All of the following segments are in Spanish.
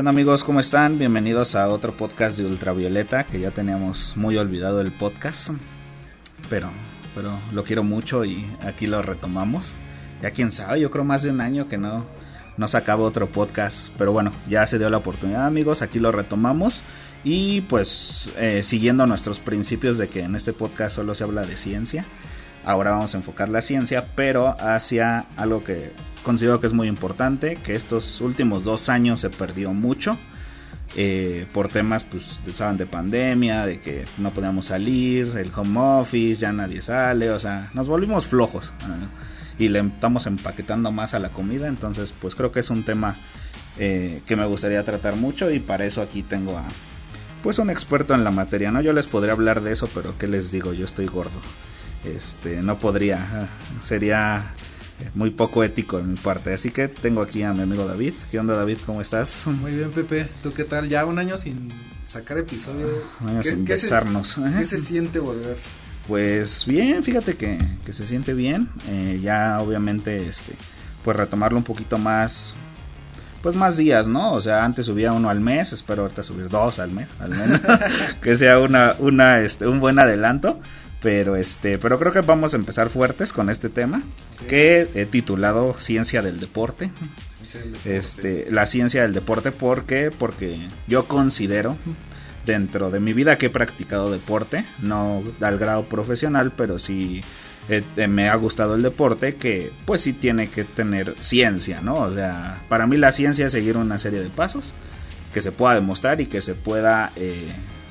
¿Qué onda amigos? ¿Cómo están? Bienvenidos a otro podcast de Ultravioleta, que ya teníamos muy olvidado el podcast, pero, pero lo quiero mucho y aquí lo retomamos. Ya quién sabe, yo creo más de un año que no, no sacaba otro podcast, pero bueno, ya se dio la oportunidad amigos, aquí lo retomamos y pues eh, siguiendo nuestros principios de que en este podcast solo se habla de ciencia. Ahora vamos a enfocar la ciencia, pero hacia algo que considero que es muy importante, que estos últimos dos años se perdió mucho. Eh, por temas, pues, saben, de pandemia, de que no podíamos salir, el home office, ya nadie sale, o sea, nos volvimos flojos y le estamos empaquetando más a la comida, entonces, pues creo que es un tema eh, que me gustaría tratar mucho y para eso aquí tengo a, pues, un experto en la materia, ¿no? Yo les podría hablar de eso, pero ¿qué les digo? Yo estoy gordo, este, no podría, sería muy poco ético en mi parte. Así que tengo aquí a mi amigo David. ¿Qué onda David? ¿Cómo estás? Muy bien Pepe, ¿tú qué tal? Ya un año sin sacar episodio. Un año sin ¿qué besarnos. Se, ¿Qué se siente volver? Pues bien, fíjate que, que se siente bien. Eh, ya obviamente este pues retomarlo un poquito más pues más días, ¿no? O sea, antes subía uno al mes, espero ahorita subir dos al mes, al menos, que sea una, una, este, un buen adelanto. Pero este, pero creo que vamos a empezar fuertes con este tema okay. que he titulado Ciencia del Deporte. Ciencia del deporte. Este, la ciencia del deporte, ¿por qué? Porque yo considero dentro de mi vida que he practicado deporte, no al grado profesional, pero sí eh, me ha gustado el deporte, que pues sí tiene que tener ciencia, ¿no? O sea, para mí la ciencia es seguir una serie de pasos que se pueda demostrar y que se pueda eh,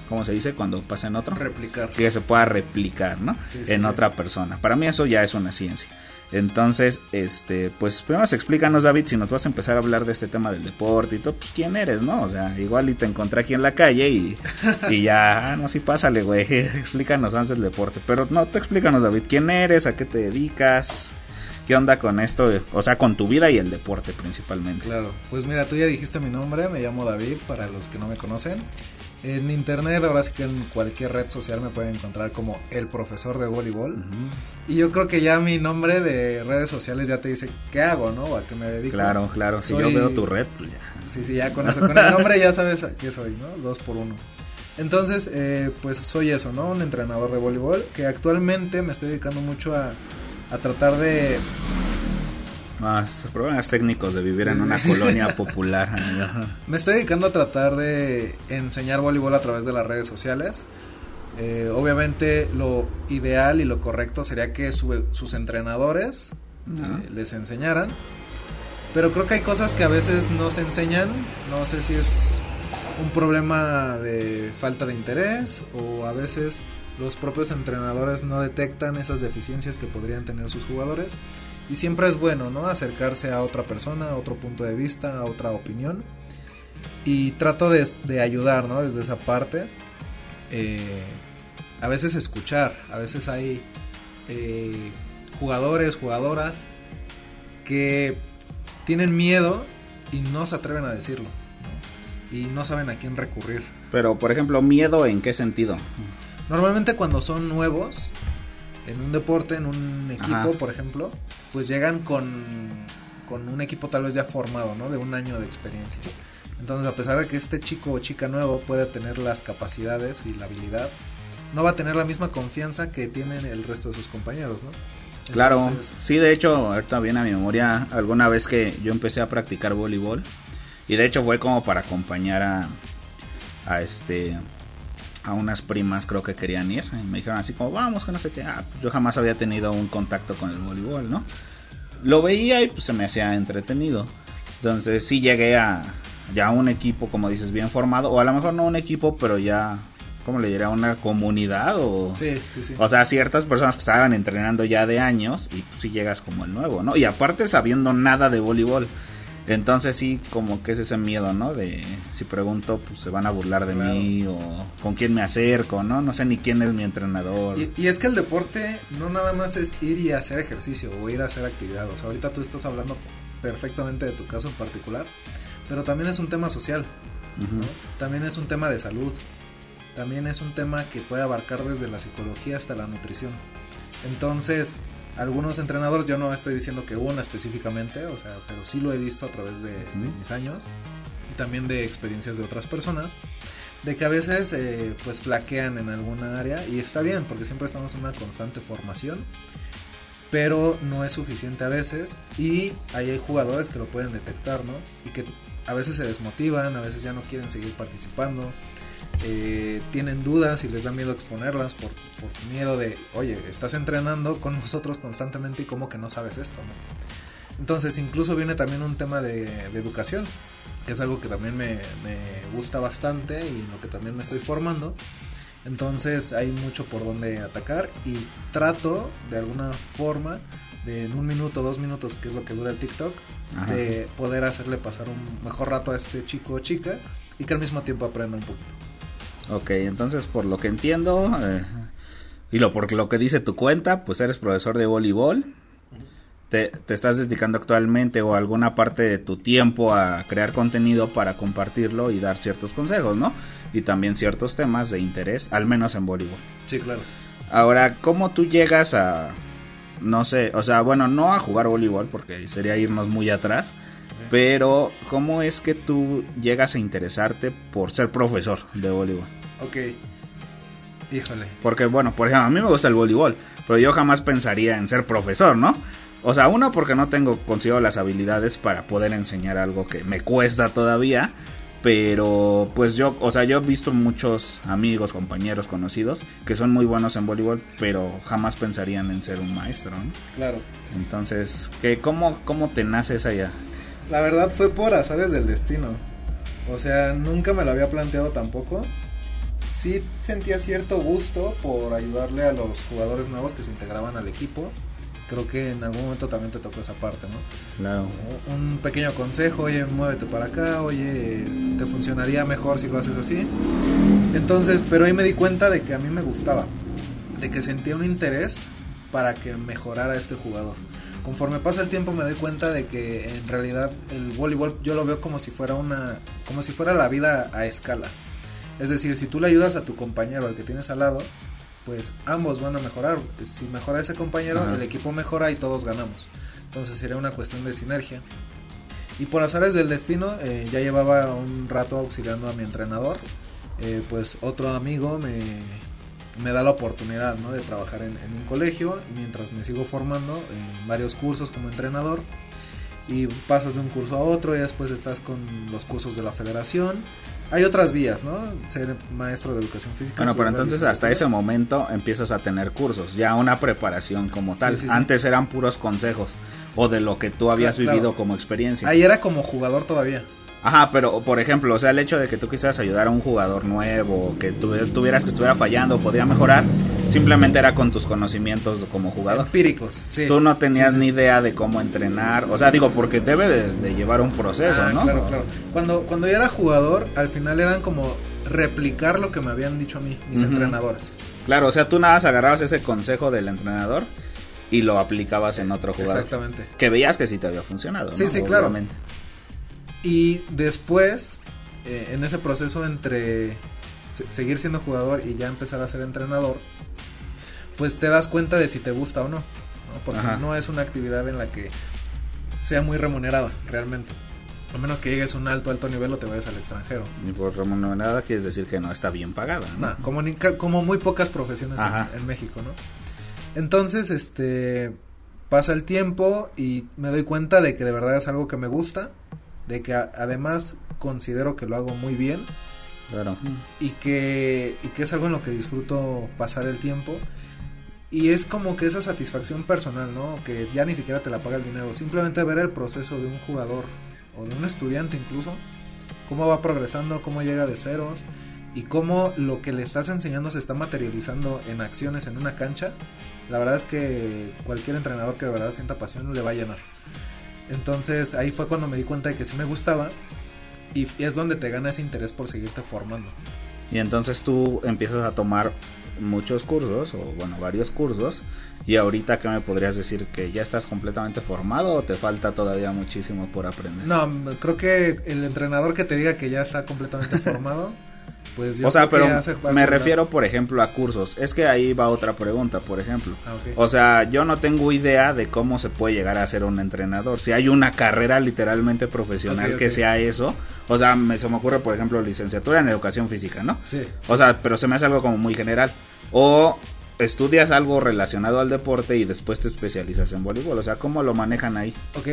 ¿cómo se dice? Cuando pasa en otro. Replicar. Que se pueda replicar, ¿no? Sí, sí, en sí. otra persona. Para mí eso ya es una ciencia. Entonces, este, pues primero explícanos, David, si nos vas a empezar a hablar de este tema del deporte y todo, pues quién eres, ¿no? O sea, igual y te encontré aquí en la calle y, y ya, ah, no, sí, pásale, güey, explícanos antes el deporte. Pero no, tú explícanos, David, quién eres, a qué te dedicas, qué onda con esto, o sea, con tu vida y el deporte principalmente. Claro, pues mira, tú ya dijiste mi nombre, me llamo David, para los que no me conocen. En internet, ahora sí que en cualquier red social me pueden encontrar como el profesor de voleibol. Uh -huh. Y yo creo que ya mi nombre de redes sociales ya te dice qué hago, ¿no? O a qué me dedico. Claro, claro. Si yo veo tu red, pues ya. Sí, sí, ya con eso. Con el nombre ya sabes a qué soy, ¿no? Dos por uno. Entonces, eh, pues soy eso, ¿no? Un entrenador de voleibol que actualmente me estoy dedicando mucho a, a tratar de más problemas técnicos de vivir sí. en una colonia popular. Me estoy dedicando a tratar de enseñar voleibol a través de las redes sociales. Eh, obviamente lo ideal y lo correcto sería que su, sus entrenadores uh -huh. eh, les enseñaran. Pero creo que hay cosas que a veces no se enseñan. No sé si es un problema de falta de interés o a veces los propios entrenadores no detectan esas deficiencias que podrían tener sus jugadores. Y siempre es bueno, ¿no? Acercarse a otra persona, a otro punto de vista, a otra opinión. Y trato de, de ayudar, ¿no? Desde esa parte. Eh, a veces escuchar, a veces hay eh, jugadores, jugadoras que tienen miedo y no se atreven a decirlo. Y no saben a quién recurrir. Pero, por ejemplo, miedo en qué sentido? Normalmente cuando son nuevos, en un deporte, en un equipo, Ajá. por ejemplo, pues llegan con, con un equipo tal vez ya formado, ¿no? De un año de experiencia. Entonces, a pesar de que este chico o chica nuevo puede tener las capacidades y la habilidad, no va a tener la misma confianza que tienen el resto de sus compañeros, ¿no? Entonces, claro, sí, de hecho, ahorita viene a mi memoria alguna vez que yo empecé a practicar voleibol y de hecho fue como para acompañar a, a este a unas primas creo que querían ir y me dijeron así como vamos que no sé qué ah, pues yo jamás había tenido un contacto con el voleibol no lo veía y pues se me hacía entretenido. Entonces sí llegué a ya un equipo como dices bien formado o a lo mejor no un equipo pero ya cómo le diría una comunidad o sí, sí, sí. o sea ciertas personas que estaban entrenando ya de años y pues sí llegas como el nuevo no y aparte sabiendo nada de voleibol entonces sí, como que es ese miedo, ¿no? De si pregunto, pues se van a burlar de claro. mí o con quién me acerco, ¿no? No sé ni quién es mi entrenador. Y, y, es que el deporte no nada más es ir y hacer ejercicio o ir a hacer actividad. O sea, ahorita tú estás hablando perfectamente de tu caso en particular, pero también es un tema social, uh -huh. ¿no? También es un tema de salud. También es un tema que puede abarcar desde la psicología hasta la nutrición. Entonces, algunos entrenadores, yo no estoy diciendo que una específicamente, o sea, pero sí lo he visto a través de, de mis años. Y también de experiencias de otras personas, de que a veces eh, pues flaquean en alguna área y está bien porque siempre estamos en una constante formación, pero no es suficiente a veces y ahí hay jugadores que lo pueden detectar, ¿no? Y que a veces se desmotivan, a veces ya no quieren seguir participando, eh, tienen dudas y les da miedo exponerlas por, por, miedo de, oye, estás entrenando con nosotros constantemente y como que no sabes esto, ¿no? Entonces incluso viene también un tema de, de educación, que es algo que también me, me, gusta bastante y en lo que también me estoy formando. Entonces hay mucho por donde atacar y trato de alguna forma de en un minuto, dos minutos, que es lo que dura el TikTok, Ajá. de poder hacerle pasar un mejor rato a este chico o chica y que al mismo tiempo aprenda un poquito. Ok, entonces por lo que entiendo eh, y lo por lo que dice tu cuenta, pues eres profesor de voleibol. Te, te, estás dedicando actualmente o alguna parte de tu tiempo a crear contenido para compartirlo y dar ciertos consejos, ¿no? Y también ciertos temas de interés, al menos en voleibol. Sí, claro. Ahora, ¿cómo tú llegas a, no sé, o sea, bueno, no a jugar voleibol porque sería irnos muy atrás, pero ¿cómo es que tú llegas a interesarte por ser profesor de voleibol? Ok. Híjole. Porque, bueno, por ejemplo, a mí me gusta el voleibol, pero yo jamás pensaría en ser profesor, ¿no? O sea, uno porque no tengo consigo las habilidades para poder enseñar algo que me cuesta todavía. Pero pues yo, o sea, yo he visto muchos amigos, compañeros, conocidos que son muy buenos en voleibol, pero jamás pensarían en ser un maestro, ¿no? Claro. Entonces, ¿qué, cómo, ¿cómo te nace esa idea? La verdad fue por azares del destino. O sea, nunca me lo había planteado tampoco. Sí sentía cierto gusto por ayudarle a los jugadores nuevos que se integraban al equipo creo que en algún momento también te tocó esa parte, ¿no? Claro. Un pequeño consejo, oye, muévete para acá, oye, te funcionaría mejor si lo haces así. Entonces, pero ahí me di cuenta de que a mí me gustaba, de que sentía un interés para que mejorara este jugador. Conforme pasa el tiempo me doy cuenta de que en realidad el voleibol yo lo veo como si fuera una como si fuera la vida a escala. Es decir, si tú le ayudas a tu compañero, al que tienes al lado, pues ambos van a mejorar. Si mejora ese compañero, Ajá. el equipo mejora y todos ganamos. Entonces sería una cuestión de sinergia. Y por azares del destino, eh, ya llevaba un rato auxiliando a mi entrenador. Eh, pues otro amigo me, me, da la oportunidad ¿no? de trabajar en, en, un colegio mientras me sigo formando en varios cursos como entrenador. Y pasas de un curso a otro y después estás con los cursos de la federación hay otras vías, ¿no? Ser maestro de educación física. Bueno, pero entonces hasta ese momento empiezas a tener cursos, ya una preparación como tal. Sí, sí, Antes eran puros consejos o de lo que tú habías claro, vivido claro. como experiencia. Ahí era como jugador todavía. Ajá, pero por ejemplo, o sea, el hecho de que tú quisieras ayudar a un jugador nuevo, que tuvieras que estuviera fallando, podría mejorar, simplemente era con tus conocimientos como jugador. Empíricos, sí. Tú no tenías sí, sí. ni idea de cómo entrenar, o sea, digo, porque debe de, de llevar un proceso, ah, ¿no? Claro, claro. Cuando, cuando yo era jugador, al final eran como replicar lo que me habían dicho a mí, mis uh -huh. entrenadores. Claro, o sea, tú nada más agarrabas ese consejo del entrenador y lo aplicabas en otro jugador. Exactamente. Que veías que sí te había funcionado. Sí, ¿no? sí, claro. Y después, eh, en ese proceso entre se seguir siendo jugador y ya empezar a ser entrenador, pues te das cuenta de si te gusta o no. ¿no? Porque Ajá. no es una actividad en la que sea muy remunerada, realmente. A menos que llegues a un alto, alto nivel o te vayas al extranjero. Y por remunerada quieres decir que no está bien pagada. ¿no? Nah, como, ni, como muy pocas profesiones en, en México, ¿no? Entonces, este pasa el tiempo y me doy cuenta de que de verdad es algo que me gusta, de que a, además considero que lo hago muy bien. Claro. Y que, y que es algo en lo que disfruto pasar el tiempo. Y es como que esa satisfacción personal, ¿no? Que ya ni siquiera te la paga el dinero. Simplemente ver el proceso de un jugador o de un estudiante incluso. Cómo va progresando, cómo llega de ceros. Y cómo lo que le estás enseñando se está materializando en acciones en una cancha. La verdad es que cualquier entrenador que de verdad sienta pasión le va a llenar. Entonces ahí fue cuando me di cuenta de que sí me gustaba y es donde te gana ese interés por seguirte formando. Y entonces tú empiezas a tomar muchos cursos, o bueno, varios cursos, y ahorita qué me podrías decir que ya estás completamente formado o te falta todavía muchísimo por aprender? No, creo que el entrenador que te diga que ya está completamente formado Pues yo o sea, pero me refiero, por ejemplo, a cursos. Es que ahí va otra pregunta, por ejemplo. Ah. O sea, yo no tengo idea de cómo se puede llegar a ser un entrenador. Si hay una carrera literalmente profesional que sea eso. O sea, me, se me ocurre, por ejemplo, licenciatura en educación física, ¿no? Sí. O sea, pero se me hace algo como muy general. O estudias algo relacionado al deporte y después te especializas en voleibol. O sea, ¿cómo lo manejan ahí? Ok.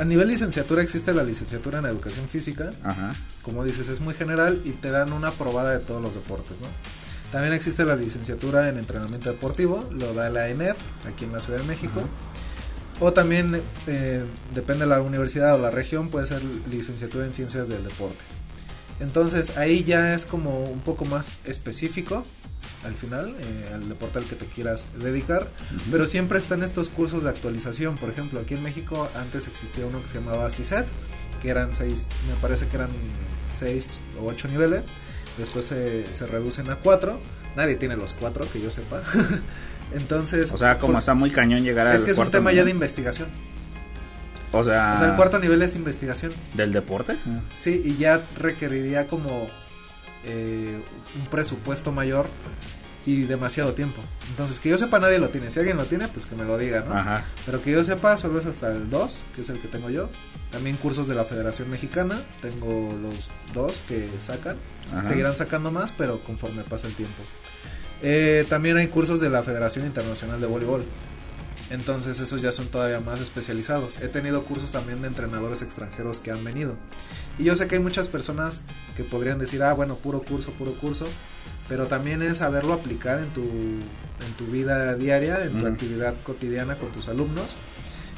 A nivel licenciatura existe la licenciatura en educación física. Ajá. Como dices, es muy general y te dan una probada de todos los deportes, ¿no? También existe la licenciatura en entrenamiento deportivo, lo da la ENED, aquí en la Ciudad de México. O también, eh, depende de la universidad o la región, puede ser licenciatura en ciencias del deporte. Entonces ahí ya es como un poco más específico al final, eh, al deporte al que te quieras dedicar, pero siempre están estos cursos de actualización. Por ejemplo, aquí en México antes existía uno que se llamaba CISET, que eran seis, me parece que eran seis o ocho niveles. Después se, se reducen a cuatro. Nadie tiene los cuatro, que yo sepa. Entonces, O sea, como por- está muy cañón llegar al es que es un tema ya de investigación. O sea, O sea, el cuarto nivel es investigación. del deporte. Sí, y ya requeriría como eh, un presupuesto mayor y demasiado tiempo. Entonces, que yo sepa, nadie lo tiene. Si alguien lo tiene, pues que me lo diga, ¿no? Ajá. Pero que yo sepa, solo es hasta el 2, que es el que tengo yo. También cursos de la Federación Mexicana, tengo los dos que sacan. Ajá. Seguirán sacando más, pero conforme pasa el tiempo. Eh, también hay cursos de la Federación Internacional de Voleibol. Entonces esos ya son todavía más especializados. He tenido cursos también de entrenadores extranjeros que han venido. Y yo sé que hay muchas personas que podrían decir, ah, bueno, puro curso, puro curso. Pero también es saberlo aplicar en tu, en tu vida diaria, en tu actividad cotidiana con tus alumnos.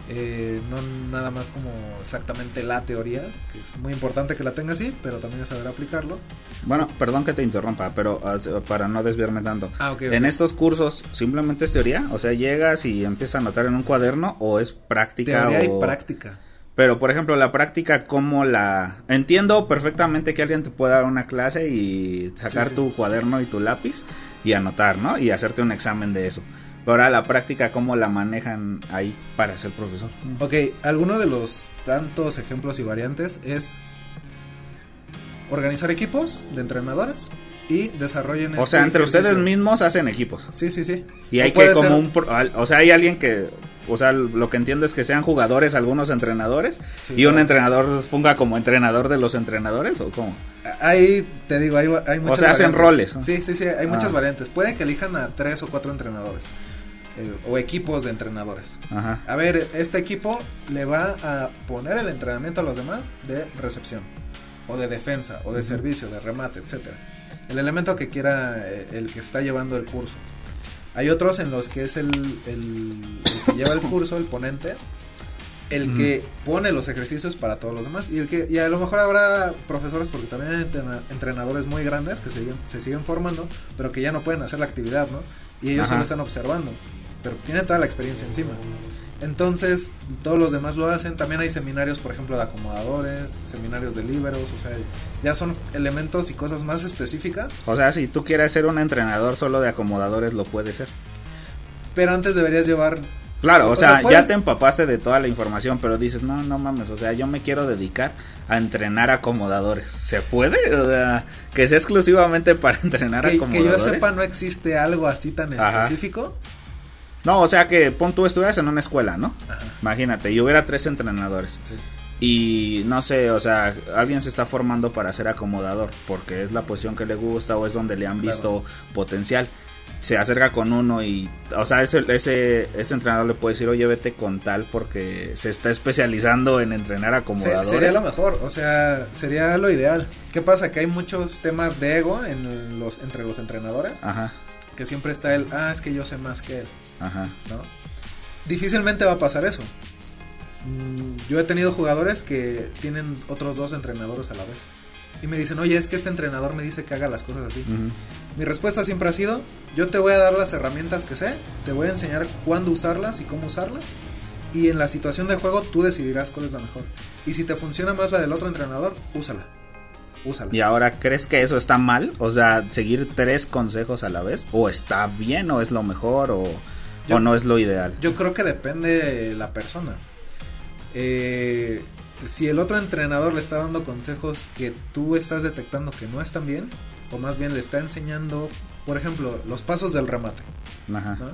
Eh, no nada más como exactamente la teoría, que es muy importante que la tenga así, pero también saber aplicarlo. Bueno, perdón que te interrumpa, pero ah, para no desviarme tanto. Ah. En estos cursos, ¿simplemente es teoría? O sea, llegas y empiezas a anotar en un cuaderno o es práctica Teoría o... y práctica. Pero, por ejemplo, la práctica, ¿cómo la...? Entiendo perfectamente que alguien te pueda dar una clase y sacar Sí, sí. tu cuaderno y tu lápiz y anotar, ¿no? Y hacerte un examen de eso. Pero ahora la práctica, ¿cómo la manejan ahí para ser profesor? Ok, alguno de los tantos ejemplos y variantes es organizar equipos de entrenadores y desarrollen O este sea, entre ustedes mismos hacen equipos. Sí, sí, sí. Y hay que como ser- un... pro- O sea, hay alguien que... O sea, lo que entiendo es que sean jugadores algunos entrenadores Sí, y un entrenador ponga como entrenador de los entrenadores o cómo. Ahí te digo, hay, hay muchas sea, hacen variantes. roles, ¿no? Sí, sí, sí, hay Ah. muchas variantes. Puede que elijan a tres o cuatro entrenadores eh, o equipos de entrenadores. Ajá. A ver, este equipo le va a poner el entrenamiento a los demás de recepción, o de defensa, o de servicio, de remate, etcétera. El elemento que quiera eh, el que está llevando el curso. Hay otros en los que es el, el- el que lleva el curso, el ponente, el que pone los ejercicios para todos los demás. Y, el que, y a lo mejor habrá profesores, porque también hay entrena- entrenadores muy grandes que se, siguen- se siguen formando, pero que ya no pueden hacer la actividad, ¿no? Y ellos solo están observando, pero tienen toda la experiencia encima. Entonces, todos los demás lo hacen. También hay seminarios, por ejemplo, de acomodadores, seminarios de líberos, o sea, ya son elementos y cosas más específicas. O sea, si tú quieres ser un entrenador solo de acomodadores, lo puedes ser. Pero antes deberías llevar Claro, o, O sea, sea, ya te empapaste de toda la información, pero dices, no, no mames, o sea, yo me quiero dedicar a entrenar acomodadores. ¿Se puede? O sea, que sea exclusivamente para entrenar que, que acomodadores. yo sepa, no existe algo así tan Ajá. específico. No, o sea, que pon tú estuvieras en una escuela, ¿no? Ajá. Imagínate, y hubiera tres entrenadores. Sí. Y no sé, o sea, alguien se está formando para ser acomodador, porque es la posición que le gusta o es donde le han Claro. visto potencial. Se acerca con uno y, o sea, ese, ese, ese entrenador le puede decir, oye, vete con tal porque se está especializando en entrenar Se- acomodadores. sería lo mejor, o sea, sería lo ideal. ¿Qué pasa? Que hay muchos temas de ego en los, entre los entrenadores, Ajá, que siempre está el, ah, es que yo sé más que él, ajá. ¿no? Difícilmente va a pasar eso. Mm, Yo he tenido jugadores que tienen otros dos entrenadores a la vez. Y me dicen, oye, es que este entrenador me dice que haga las cosas así. Mi respuesta siempre ha sido, yo te voy a dar las herramientas que sé, te voy a enseñar cuándo usarlas y cómo usarlas, y en la situación de juego tú decidirás cuál es la mejor. Y si te funciona más la del otro entrenador, úsala. Úsala. Y ahora, ¿crees que eso está mal? O sea, seguir tres consejos a la vez. ¿O está bien o es lo mejor o, Yo- o no es lo ideal? Yo creo que depende de la persona. Eh, si el otro entrenador le está dando consejos que tú estás detectando que no están bien, o más bien le está enseñando, por ejemplo, los pasos del remate. Ajá. ¿no?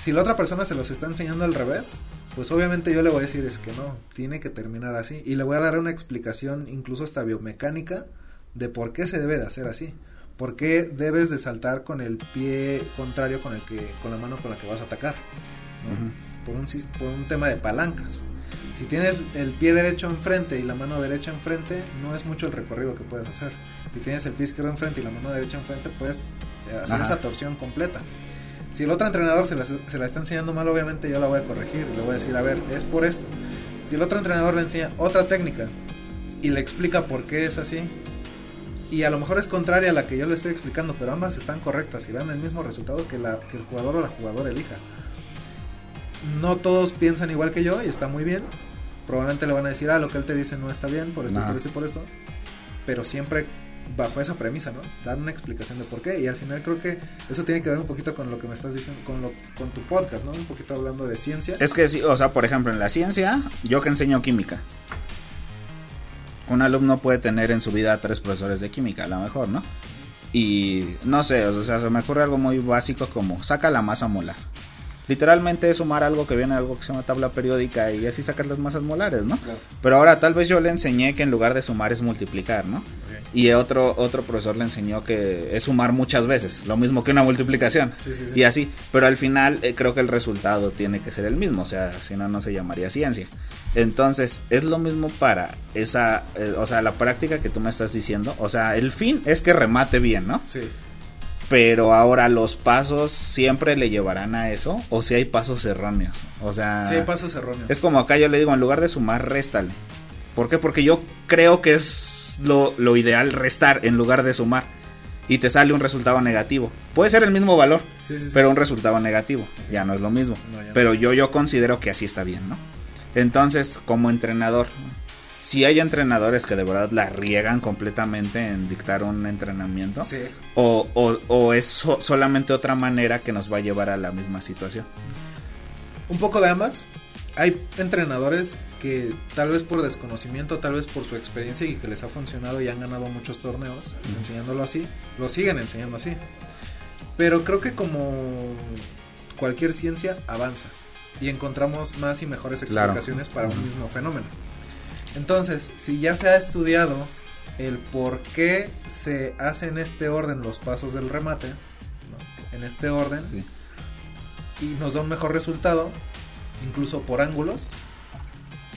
Si la otra persona se los está enseñando al revés, pues obviamente yo le voy a decir es que no, tiene que terminar así. Y le voy a dar una explicación, incluso hasta biomecánica, de por qué se debe de hacer así. ¿Por qué debes de saltar con el pie contrario con el que, con la mano con la que vas a atacar? ¿no? Ujú. por, un, sis- por un tema de palancas. Si tienes el pie derecho enfrente y la mano derecha enfrente, no es mucho el recorrido que puedes hacer. Si tienes el pie izquierdo enfrente y la mano derecha enfrente, puedes eh, hacer Ajá. esa torsión completa. Si el otro entrenador se la, se la está enseñando mal, obviamente yo la voy a corregir. Le voy a decir, a ver, es por esto. Si el otro entrenador le enseña otra técnica y le explica por qué es así, y a lo mejor es contraria a la que yo le estoy explicando, pero ambas están correctas y dan el mismo resultado que, la, que el jugador o la jugadora elija. No todos piensan igual que yo y está muy bien. Probablemente le van a decir, ah, lo que él te dice no está bien, por esto, por esto y por esto. Pero siempre bajo esa premisa, ¿no? Dar una explicación de por qué. Y al final creo que eso tiene que ver un poquito con lo que me estás diciendo, con, lo, con tu podcast, ¿no? Un poquito hablando de ciencia. Es que sí, o sea, por ejemplo, en la ciencia, yo que enseño química. Un alumno puede tener en su vida tres profesores de química, a lo mejor, ¿no? Y no sé, o sea, se me ocurre algo muy básico como saca la masa molar. Literalmente es sumar algo que viene de algo que se llama tabla periódica y así sacas las masas molares, ¿no? Claro. Pero ahora tal vez yo le enseñé que en lugar de sumar es multiplicar, ¿no? Y otro, otro profesor le enseñó que es sumar muchas veces, lo mismo que una multiplicación. Sí, sí, sí. Y así, pero al final eh, creo que el resultado tiene que ser el mismo, o sea, si no, no se llamaría ciencia. Entonces, es lo mismo para esa, eh, o sea, la práctica que tú me estás diciendo, o sea, el fin es que remate bien, ¿no? Sí. Pero ahora los pasos siempre le llevarán a eso, o si hay pasos erróneos, o sea... Sí, hay pasos erróneos. Es como acá yo le digo, en lugar de sumar, réstale. ¿Por qué? Porque yo creo que es lo, lo ideal restar en lugar de sumar. Y te sale un resultado negativo. Puede ser el mismo valor, Sí, sí, sí. pero un resultado negativo. Ya no es lo mismo. No. Pero yo, yo considero que así está bien, ¿no? Entonces, como entrenador, si hay entrenadores que de verdad la riegan completamente en dictar un entrenamiento, Sí. o, o- o es so- solamente otra manera que nos va a llevar a la misma situación. Un poco de ambas. Hay entrenadores que tal vez por desconocimiento, tal vez por su experiencia y que les ha funcionado y han ganado muchos torneos enseñándolo así, lo siguen enseñando así. Pero creo que como cualquier ciencia avanza y encontramos más y mejores Claro. explicaciones para un mismo fenómeno. Entonces, si ya se ha estudiado el por qué se hace en este orden los pasos del remate, ¿no? en este orden, Sí. y nos da un mejor resultado, incluso por ángulos.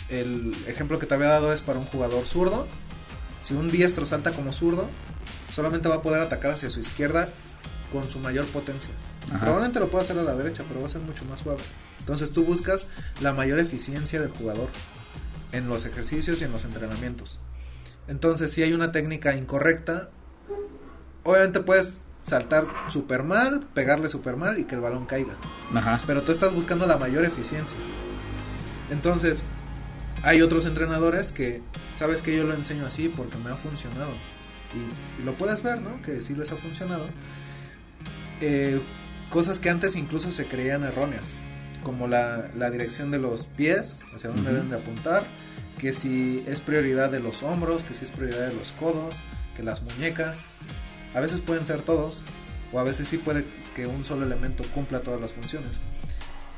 El ejemplo que te había dado es para un jugador zurdo. Si un diestro salta como zurdo, solamente va a poder atacar hacia su izquierda con su mayor potencia. Ajá. Probablemente lo pueda hacer a la derecha, pero va a ser mucho más suave. Entonces tú buscas la mayor eficiencia del jugador en los ejercicios y en los entrenamientos. Entonces, si hay una técnica incorrecta, obviamente puedes saltar super mal, pegarle super mal y que el balón caiga. Ajá. Pero tú estás buscando la mayor eficiencia. Entonces, hay otros entrenadores que, sabes que yo lo enseño así porque me ha funcionado. Y, y lo puedes ver, ¿no? Que sí les ha funcionado. Eh, cosas que antes incluso se creían erróneas. Como la, la dirección de los pies, hacia dónde Ujú. deben de apuntar. Que si es prioridad de los hombros, que si es prioridad de los codos, que las muñecas. A veces pueden ser todos, o a veces sí puede que un solo elemento cumpla todas las funciones.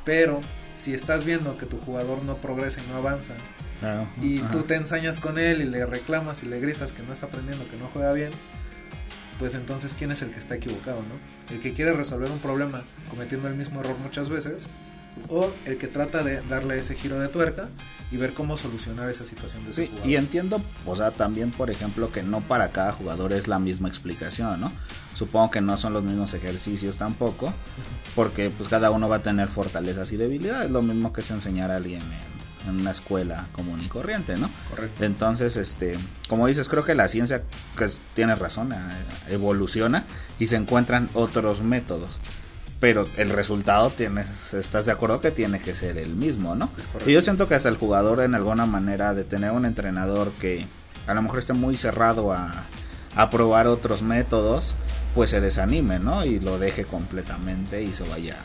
Pero si estás viendo que tu jugador no progresa y no avanza, Claro. y Ajá. tú te ensañas con él y le reclamas y le gritas que no está aprendiendo, que no juega bien, pues entonces quién es el que está equivocado, ¿no? El que quiere resolver un problema cometiendo el mismo error muchas veces, o el que trata de darle ese giro de tuerca y ver cómo solucionar esa situación de ese Sí, jugador. y entiendo, o sea, también, por ejemplo, que no para cada jugador es la misma explicación, ¿no? Supongo que no son los mismos ejercicios tampoco, porque pues cada uno va a tener fortalezas y debilidades, lo mismo que se enseñar a alguien en, en una escuela común y corriente, ¿no? Correcto. Entonces, este, como dices, creo que la ciencia, pues, tiene razón, eh, evoluciona y se encuentran otros métodos. Pero el resultado tienes, estás de acuerdo que tiene que ser el mismo, ¿no? Y yo siento que hasta el jugador en alguna manera de tener un entrenador que a lo mejor esté muy cerrado a, a probar otros métodos, pues se desanime, ¿no? Y lo deje completamente y se vaya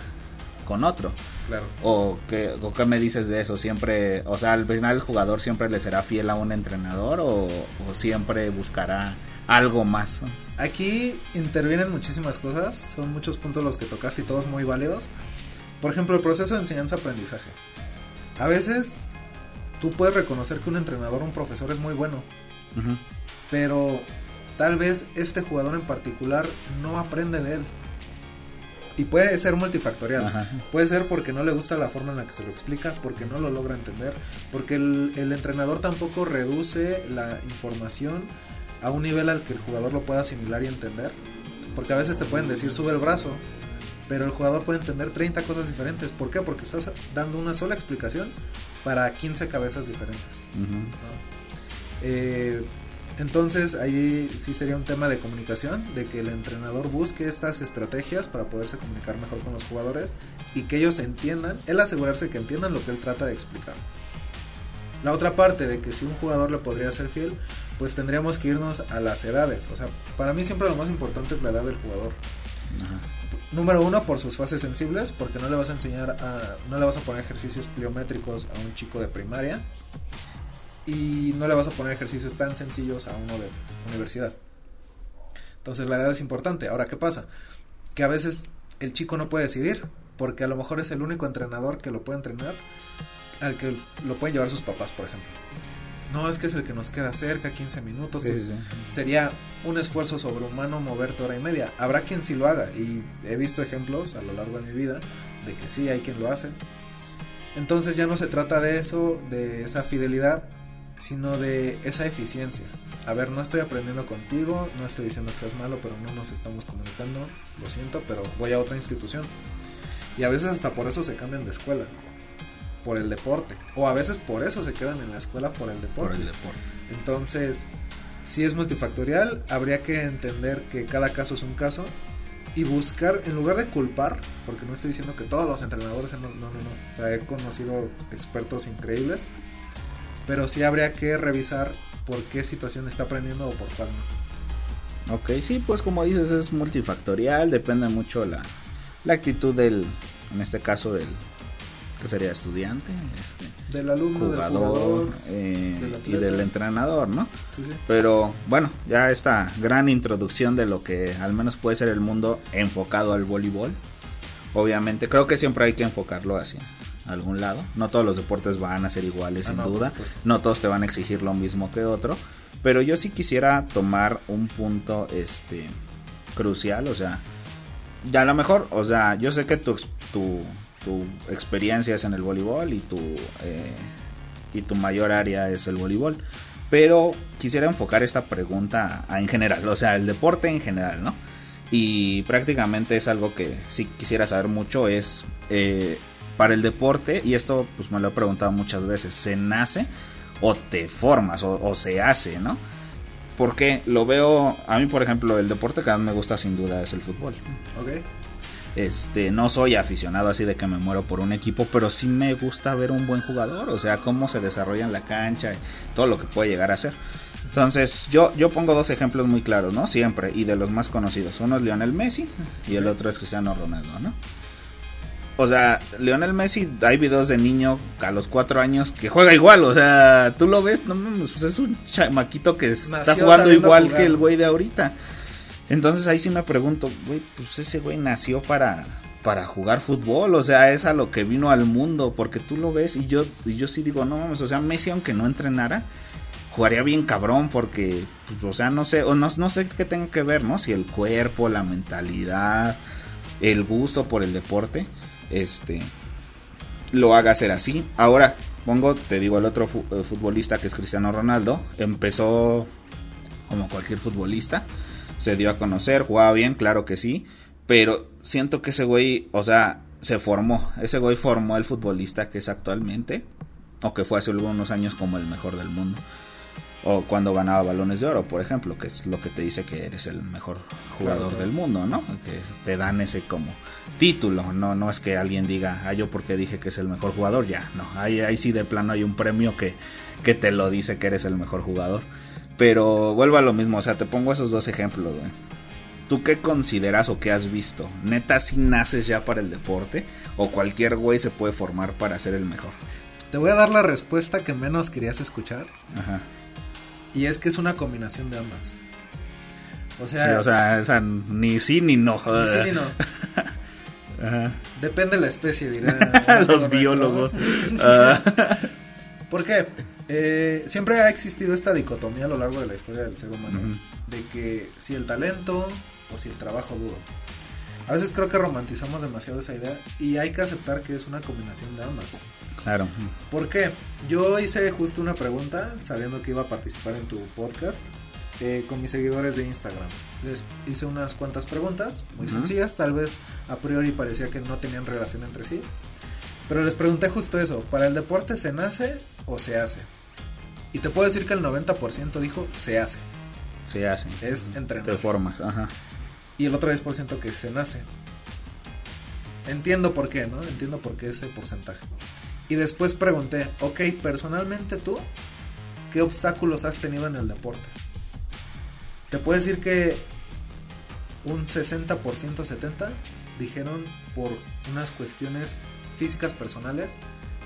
con otro. Claro. ¿O qué, o qué me dices de eso? Siempre, o sea, al final el jugador siempre le será fiel a un entrenador o, o siempre buscará algo más. Aquí intervienen muchísimas cosas, son muchos puntos los que tocaste y todos muy válidos. Por ejemplo, el proceso de enseñanza-aprendizaje. A veces tú puedes reconocer que un entrenador un profesor es muy bueno, pero tal vez este jugador en particular no aprende de él. Y puede ser multifactorial. Puede ser porque no le gusta la forma en la que se lo explica, porque no lo logra entender, porque el, el entrenador tampoco reduce la información a un nivel al que el jugador lo pueda asimilar y entender. Porque a veces te pueden decir sube el brazo, pero el jugador puede entender 30 cosas diferentes. ¿Por qué? Porque estás dando una sola explicación para 15 cabezas diferentes. Eh, entonces ahí sí sería un tema de comunicación, de que el entrenador busque estas estrategias para poderse comunicar mejor con los jugadores y que ellos entiendan, él asegurarse que entiendan lo que él trata de explicar. La otra parte de que si un jugador le podría ser fiel, pues tendríamos que irnos a las edades. O sea, para mí siempre lo más importante es la edad del jugador. Número uno, por sus fases sensibles, porque no le vas a enseñar a, no le vas a poner ejercicios pliométricos a un chico de primaria y no le vas a poner ejercicios tan sencillos a uno de universidad. Entonces la edad es importante. Ahora, ¿qué pasa? Que a veces el chico no puede decidir, porque a lo mejor es el único entrenador que lo puede entrenar, al que lo pueden llevar sus papás, por ejemplo. No, es que es el que nos queda cerca, 15 minutos. Sería un esfuerzo sobrehumano moverte hora y media. Habrá quien sí lo haga y he visto ejemplos a lo largo de mi vida de que sí hay quien lo hace. Entonces ya no se trata de eso, de esa fidelidad, sino de esa eficiencia. A ver, no estoy aprendiendo contigo, no estoy diciendo que seas malo, pero no nos estamos comunicando, lo siento, pero voy a otra institución. Y a veces hasta por eso se cambian de escuela por el deporte. O a veces por eso se quedan en la escuela por el deporte. Entonces, si es multifactorial, habría que entender que cada caso es un caso y buscar, en lugar de culpar, porque no estoy diciendo que todos los entrenadores, no, no, no, O sea, he conocido expertos increíbles, pero sí habría que revisar por qué situación está aprendiendo o por cuál no. Ok, sí, pues como dices, es multifactorial, depende mucho la, la actitud del, en este caso del, que sería estudiante, este, del alumno, jugador, eh, y del entrenador, ¿no? Pero bueno, ya esta gran introducción de lo que al menos puede ser el mundo enfocado al voleibol. Obviamente, creo que siempre hay que enfocarlo hacia algún lado. No todos los deportes van a ser iguales, ah, sin duda. No todos te van a exigir lo mismo que otro. Pero yo sí quisiera tomar un punto este crucial, o sea, ya a lo mejor, o sea, yo sé que tu, tu tu experiencia es en el voleibol y tu, eh, y tu mayor área es el voleibol. Pero quisiera enfocar esta pregunta en general, o sea, el deporte en general, ¿no? Y prácticamente es algo que si quisiera saber mucho, es eh, para el deporte, y esto pues me lo he preguntado muchas veces, ¿se nace o te formas o, o se hace, ¿no? Porque lo veo, a mí por ejemplo, el deporte que más me gusta sin duda es el fútbol. Ok. Este, no soy aficionado así de que me muero por un equipo, pero sí me gusta ver un buen jugador, o sea, cómo se desarrolla en la cancha todo lo que puede llegar a ser. Entonces, yo, yo pongo dos ejemplos muy claros, ¿no? Siempre, y de los más conocidos. Uno es Lionel Messi y el otro es Cristiano Ronaldo, ¿no? O sea, Lionel Messi, hay videos de niño a los cuatro años que juega igual, o sea, tú lo ves, no, pues es un chamaquito que está jugando igual que el güey de ahorita. Entonces ahí sí me pregunto, güey, pues ese güey nació para, para jugar fútbol, o sea, es a lo que vino al mundo, porque tú lo ves y yo, y yo sí digo, no mames, o sea, Messi aunque no entrenara, jugaría bien cabrón, porque, pues, o sea, no sé, o no, no sé qué tengo que ver, ¿no? Si el cuerpo, la mentalidad, el gusto por el deporte, este, lo haga ser así. Ahora, pongo, te digo, el otro eh, futbolista que es Cristiano Ronaldo, empezó como cualquier futbolista se dio a conocer, jugaba bien, claro que sí, pero siento que ese güey, o sea, se formó, ese güey formó el futbolista que es actualmente, o que fue hace algunos años como el mejor del mundo, o cuando ganaba balones de oro, por ejemplo, que es lo que te dice que eres el mejor jugador del mundo, ¿no? Que te dan ese como título, no, no es que alguien diga, ah, yo porque dije que es el mejor jugador, ya, no, ahí, ahí sí de plano hay un premio que, que te lo dice que eres el mejor jugador. Pero vuelvo a lo mismo, o sea, te pongo esos dos ejemplos, güey. ¿Tú qué consideras o qué has visto? ¿Neta si naces ya para el deporte? ¿O cualquier güey se puede formar para ser el mejor? Te voy a dar la respuesta que menos querías escuchar. Ajá. Y es que es una combinación de ambas. O sea, o sea, ni sí ni no. Ni sí ni no. Depende de la especie, dirán los biólogos. ¿Por qué? Eh, siempre ha existido esta dicotomía a lo largo de la historia del ser humano, de que si el talento o si el trabajo duro. A veces creo que romantizamos demasiado esa idea y hay que aceptar que es una combinación de ambas. Claro. ¿Por qué? Yo hice justo una pregunta sabiendo que iba a participar en tu podcast eh, con mis seguidores de Instagram. Les hice unas cuantas preguntas muy sencillas, tal vez a priori parecía que no tenían relación entre sí. Pero les pregunté justo eso, ¿para el deporte se nace o se hace? Y te puedo decir que el 90% dijo se hace. Se hace. Es entrenar. De formas, ajá. Y el otro 10% que se nace. Entiendo por qué, ¿no? Entiendo por qué ese porcentaje. Y después pregunté, ok, personalmente tú, ¿qué obstáculos has tenido en el deporte? Te puedo decir que un 60%, 70% dijeron por unas cuestiones físicas personales,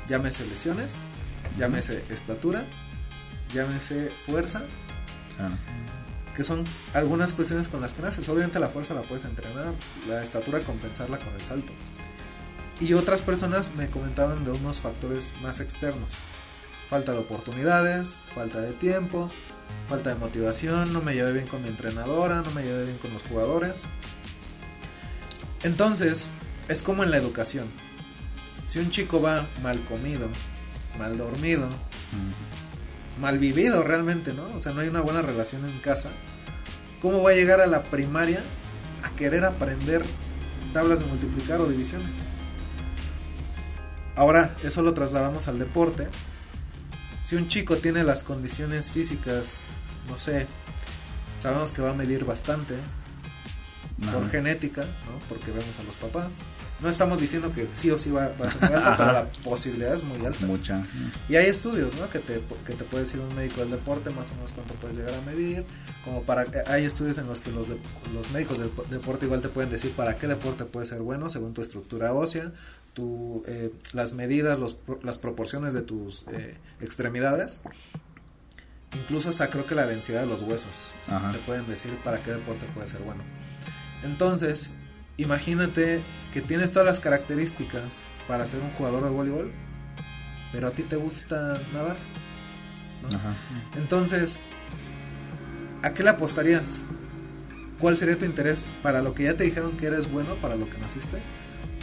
llámese lesiones, llámese estatura, llámese fuerza, ah. que son algunas cuestiones con las que naces. Obviamente la fuerza la puedes entrenar, la estatura compensarla con el salto. Y otras personas me comentaban de unos factores más externos. Falta de oportunidades, falta de tiempo, falta de motivación, no me llevé bien con mi entrenadora, no me llevé bien con los jugadores. Entonces, es como en la educación. Si un chico va mal comido, mal dormido, mal vivido realmente, ¿no? O sea, no hay una buena relación en casa. ¿Cómo va a llegar a la primaria a querer aprender tablas de multiplicar o divisiones? Ahora, eso lo trasladamos al deporte si un chico tiene las condiciones físicas, no sé, sabemos que va a medir bastante por genética, ¿no? Porque vemos a los papás. No estamos diciendo que sí o sí va, a ser alta, pero la posibilidad es muy alta. Mucha. Y hay estudios, ¿no? Que te, que te puede decir un médico del deporte más o menos cuánto puedes llegar a medir. Como para hay estudios en los que los, los médicos del deporte igual te pueden decir para qué deporte puede ser bueno según tu estructura ósea, tu, eh, las medidas, los, las proporciones de tus eh, extremidades, incluso hasta creo que la densidad de los huesos, te pueden decir para qué deporte puede ser bueno. Entonces, imagínate que tienes todas las características para ser un jugador de voleibol, pero a ti te gusta nadar. Entonces, ¿a qué le apostarías? ¿Cuál sería tu interés para lo que ya te dijeron que eres bueno, para lo que naciste?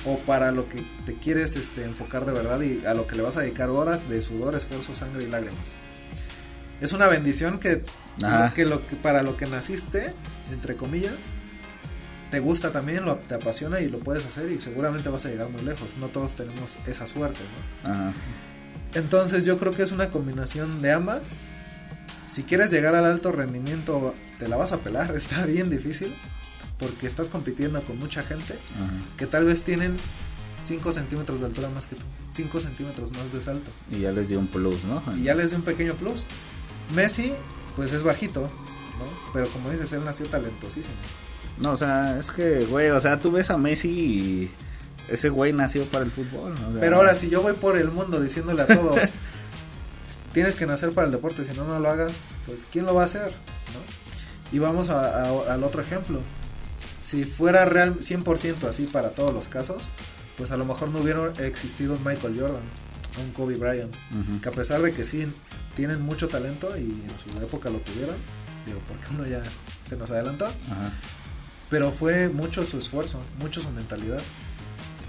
o para lo que te quieres este, enfocar de verdad y a lo que le vas a dedicar horas de sudor, esfuerzo, sangre y lágrimas. Es una bendición que, que, lo, que para lo que naciste, entre comillas, te gusta también, lo, te apasiona y lo puedes hacer y seguramente vas a llegar muy lejos. No todos tenemos esa suerte, ¿no? Entonces yo creo que es una combinación de ambas. Si quieres llegar al alto rendimiento, te la vas a pelar, está bien difícil porque estás compitiendo con mucha gente que tal vez tienen 5 centímetros de altura más que tú, 5 centímetros más de salto. Y ya les dio un plus, ¿no? Y ya les dio un pequeño plus. Messi, pues es bajito, ¿no? Pero como dices, él nació talentosísimo. No, o sea, es que, güey, o sea, tú ves a Messi y ese güey nació para el fútbol. Pero ahora, si yo voy por el mundo diciéndole a todos, tienes que nacer para el deporte, si no, no lo hagas, pues ¿quién lo va a hacer? ¿no? Y vamos al otro ejemplo si fuera real 100% así para todos los casos, pues a lo mejor no hubiera existido un Michael Jordan, un Kobe Bryant, que a pesar de que sí tienen mucho talento y en su época lo tuvieron, digo, porque uno ya se nos adelantó, pero fue mucho su esfuerzo, mucho su mentalidad.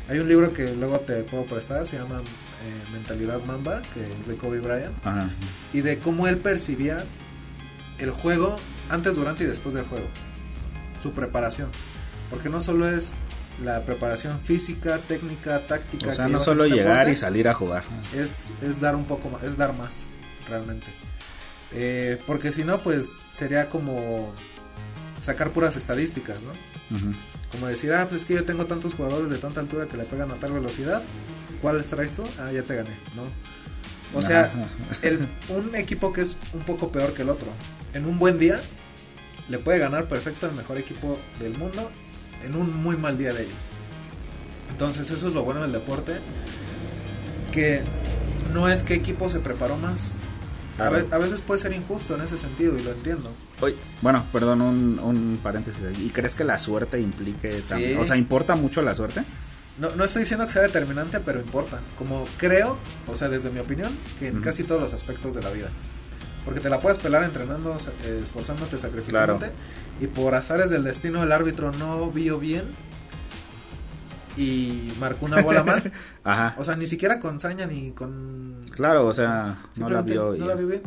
Hay un libro que luego te puedo prestar, se llama eh, Mentalidad Mamba, que es de Kobe Bryant, y de cómo él percibía el juego antes, durante y después del juego su preparación. Porque no solo es la preparación física, técnica, táctica. O sea, no solo llegar y salir a jugar. Es, es dar un poco más, es dar más, realmente. Eh, porque si no, pues sería como sacar puras estadísticas, ¿no? Como decir, ah, pues es que yo tengo tantos jugadores de tanta altura que le pegan a tal velocidad. ¿Cuáles traes tú? Ah, ya te gané, ¿no? O sea, el, un equipo que es un poco peor que el otro. En un buen día le puede ganar perfecto al mejor equipo del mundo en un muy mal día de ellos. Entonces eso es lo bueno del deporte, que no es que equipo se preparó más, a, veces puede ser injusto en ese sentido y lo entiendo. bueno, perdón, un, un paréntesis. ¿Y crees que la suerte implique también? O sea, ¿importa mucho la suerte? No, no estoy diciendo que sea determinante, pero importa. Como creo, o sea, desde mi opinión, que en casi todos los aspectos de la vida. Porque te la puedes pelar entrenando, esforzándote, sacrificándote. Y por azares del destino el árbitro no vio bien y marcó una bola mal. Ajá. O sea, ni siquiera con saña ni con... Claro, o sea, no la vio. No la vio bien.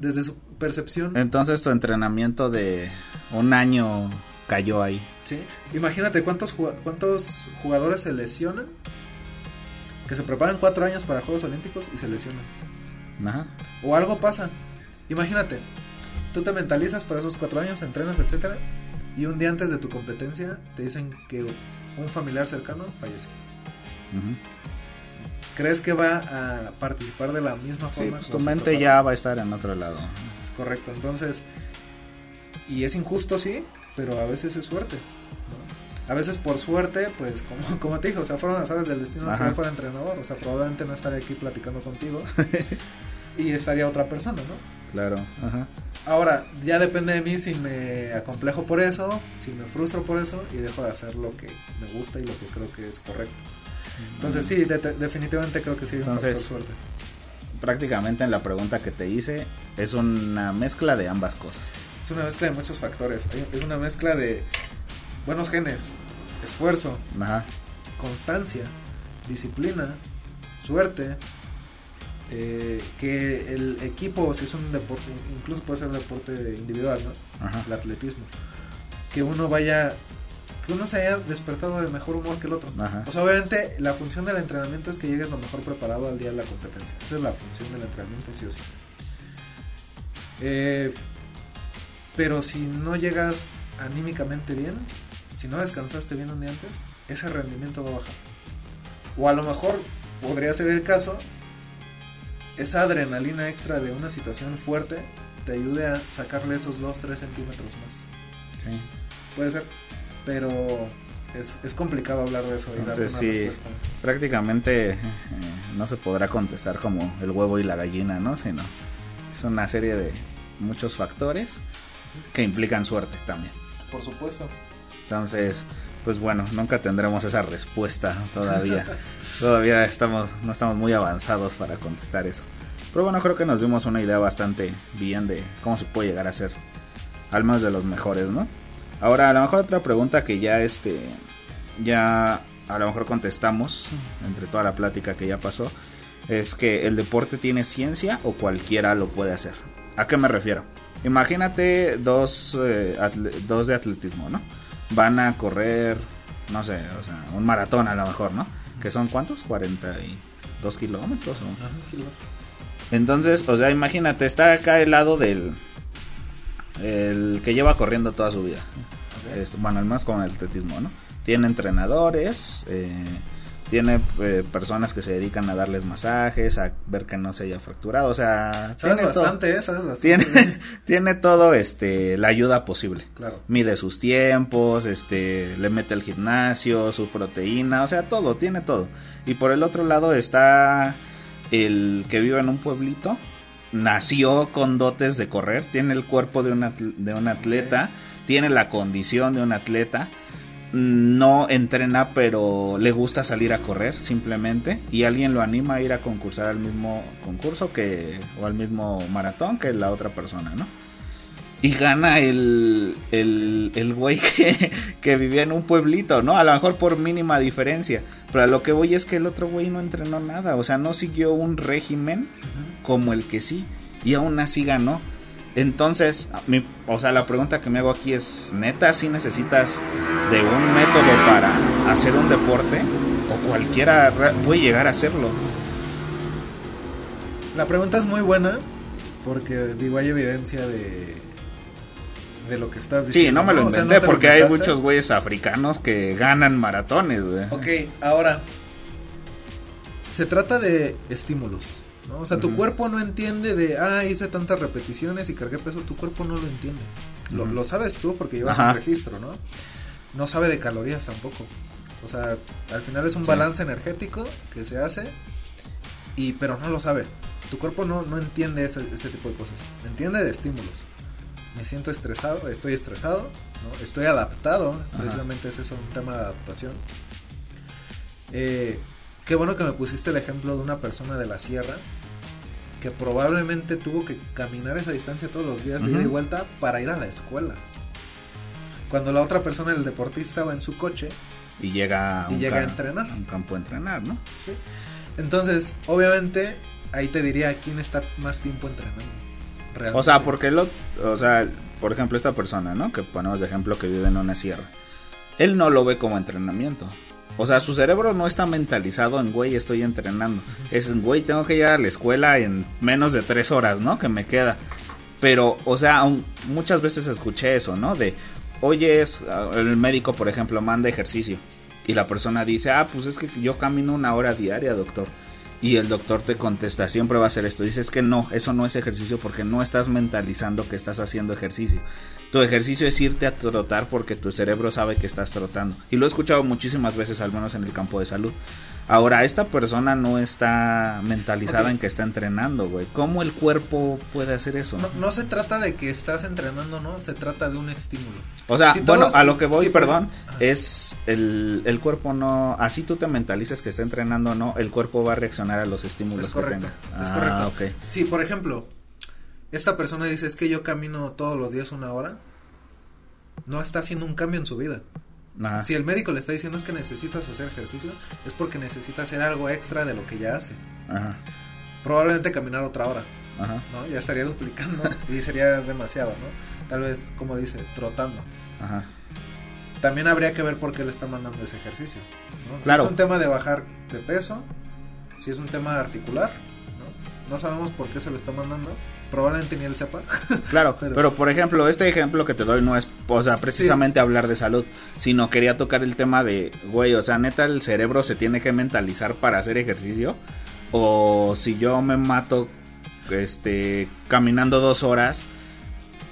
Desde su percepción. Entonces tu entrenamiento de un año cayó ahí. Sí. Imagínate cuántos, cuántos jugadores se lesionan. Que se preparan cuatro años para Juegos Olímpicos y se lesionan. Ajá. O algo pasa. Imagínate, tú te mentalizas para esos cuatro años, entrenas, etcétera, y un día antes de tu competencia te dicen que un familiar cercano fallece. ¿Crees que va a participar de la misma forma? Sí, pues tu mente ya va a estar en otro lado. Es correcto, entonces, y es injusto, sí, pero a veces es suerte. A veces por suerte, pues como, como te dije, o sea, fueron las áreas del destino que yo fuera entrenador, o sea, probablemente no estaría aquí platicando contigo y estaría otra persona, ¿no? Claro, ajá. Ahora, ya depende de mí si me acomplejo por eso, si me frustro por eso y dejo de hacer lo que me gusta y lo que creo que es correcto. Entonces, sí, definitivamente creo que sí, Entonces, suerte. Prácticamente en la pregunta que te hice, es una mezcla de ambas cosas. Es una mezcla de muchos factores. Es una mezcla de buenos genes, esfuerzo, constancia, disciplina, suerte, eh, que el equipo, si es un deporte, incluso puede ser un deporte individual, ¿no? El atletismo. Que uno vaya, que uno se haya despertado de mejor humor que el otro. O sea, obviamente la función del entrenamiento es que llegues lo mejor preparado al día de la competencia. Esa es la función del entrenamiento, sí o sí. Eh, pero si no llegas anímicamente bien, si no descansaste bien un día antes, ese rendimiento va a bajar. O a lo mejor podría ser el caso esa adrenalina extra de una situación fuerte te ayude a sacarle esos 2-3 centímetros más. Sí. Puede ser, pero es, es complicado hablar de eso y darte una respuesta. Prácticamente eh, no se podrá contestar como el huevo y la gallina, ¿no? Sino es una serie de muchos factores que implican suerte también. Por supuesto. Entonces, pues bueno, nunca tendremos esa respuesta todavía. todavía estamos, no estamos muy avanzados para contestar eso. Pero bueno, creo que nos dimos una idea bastante bien de cómo se puede llegar a ser al menos de los mejores, ¿no? Ahora, a lo mejor otra pregunta que ya este ya a lo mejor contestamos entre toda la plática que ya pasó es que el deporte tiene ciencia o cualquiera lo puede hacer. ¿A qué me refiero? Imagínate dos, eh, dos de atletismo, ¿no? Van a correr, no sé, o sea, un maratón a lo mejor, ¿no? Que son cuántos? 42 kilómetros. ¿o? Entonces, o sea, imagínate, está acá el lado del el que lleva corriendo toda su vida. bueno, el más con el atletismo, ¿no? Tiene entrenadores, eh, tiene eh, personas que se dedican a darles masajes, a ver que no se haya fracturado, o sea, sabes bastante, ¿eh? sabes bastante. Tiene, tiene todo este la ayuda posible. Claro. Mide sus tiempos, este le mete al gimnasio, su proteína, o sea, todo, tiene todo. Y por el otro lado está el que vive en un pueblito, nació con dotes de correr, tiene el cuerpo de un, de un atleta, tiene la condición de un atleta no entrena pero le gusta salir a correr simplemente y alguien lo anima a ir a concursar al mismo concurso que o al mismo maratón que la otra persona, ¿no? Y gana el, el, el güey que, que, vivía en un pueblito, ¿no? A lo mejor por mínima diferencia. Pero a lo que voy es que el otro güey no entrenó nada. O sea, no siguió un régimen como el que sí. Y aún así ganó. Entonces, mi, o sea, la pregunta que me hago aquí es, ¿neta si necesitas de un método para hacer un deporte? ¿O cualquiera puede llegar a hacerlo? La pregunta es muy buena porque, digo, hay evidencia de, de lo que estás diciendo. Sí, no me lo inventé porque hay muchos güeyes africanos que ganan maratones, güey. Ok, ahora, se trata de estímulos. O sea, tu cuerpo no entiende de, ah, hice tantas repeticiones y cargué peso, tu cuerpo no lo entiende. lo, sabes tú porque llevas un registro, ¿no? No sabe de calorías tampoco. O sea, al final es un balance energético que se hace, y pero no lo sabe. Tu cuerpo no, no entiende ese, ese tipo de cosas. Entiende de estímulos. Me siento estresado, estoy estresado, ¿no? estoy adaptado. Ajá. Precisamente es un tema de adaptación. Eh, qué bueno que me pusiste el ejemplo de una persona de la sierra que probablemente tuvo que caminar esa distancia todos los días de ida y vuelta para ir a la escuela. Cuando la otra persona, el deportista, va en su coche, Y llega a Y un, llega a entrenar. a un campo a entrenar, ¿no? ¿sí? Entonces, obviamente, ahí te diría quién está más tiempo entrenando. Realmente. O sea, porque lo, o sea, por ejemplo, esta persona, ¿no? Que ponemos de ejemplo que vive en una sierra. Él no lo ve como entrenamiento. O sea, su cerebro no está mentalizado en, güey, estoy entrenando. Es, güey, tengo que llegar a la escuela en menos de tres horas, ¿no? Que me queda. Pero, o sea, muchas veces escuché eso, ¿no? De, oye, es, ah, el médico, por ejemplo, manda ejercicio. Y la persona dice, ah, pues es que yo camino una hora diaria, doctor. Y el doctor te contesta, siempre va a hacer esto. Dices que no, eso no es ejercicio porque no estás mentalizando que estás haciendo ejercicio. Tu ejercicio es irte a trotar porque tu cerebro sabe que estás trotando. Y lo he escuchado muchísimas veces, al menos en el campo de salud. Ahora, esta persona no está mentalizada en que está entrenando, güey. ¿Cómo el cuerpo puede hacer eso? no, no se trata de que estás entrenando, ¿no? Se trata de un estímulo. O sea, Si bueno, todos- a lo que voy, sí, perdón, es el, el cuerpo no, así tú te mentalices que está entrenando no, el cuerpo va a reaccionar a los estímulos Es correcto, que tenga. es Ah, correcto. ok. Si, por ejemplo, esta persona dice es que yo camino todos los días una hora, no está haciendo un cambio en su vida. Si el médico le está diciendo es que necesitas hacer ejercicio, es porque necesita hacer algo extra de lo que ya hace. Ajá. Probablemente caminar otra hora, Ajá. ¿no? Ya estaría duplicando y sería demasiado, ¿no? Tal vez, como dice, trotando. Ajá. También habría que ver por qué le está mandando ese ejercicio. ¿no? Claro. Si es un tema de bajar de peso, si es un tema articular, ¿no? No sabemos por qué se lo está mandando. Probablemente ni él sepa. Claro, pero, Pero- por ejemplo, este ejemplo que te doy no es, o sea, Sí. precisamente hablar de salud, sino quería tocar el tema de, güey, o sea, neta, el cerebro se tiene que mentalizar para hacer ejercicio, o si yo me mato, este, caminando dos horas,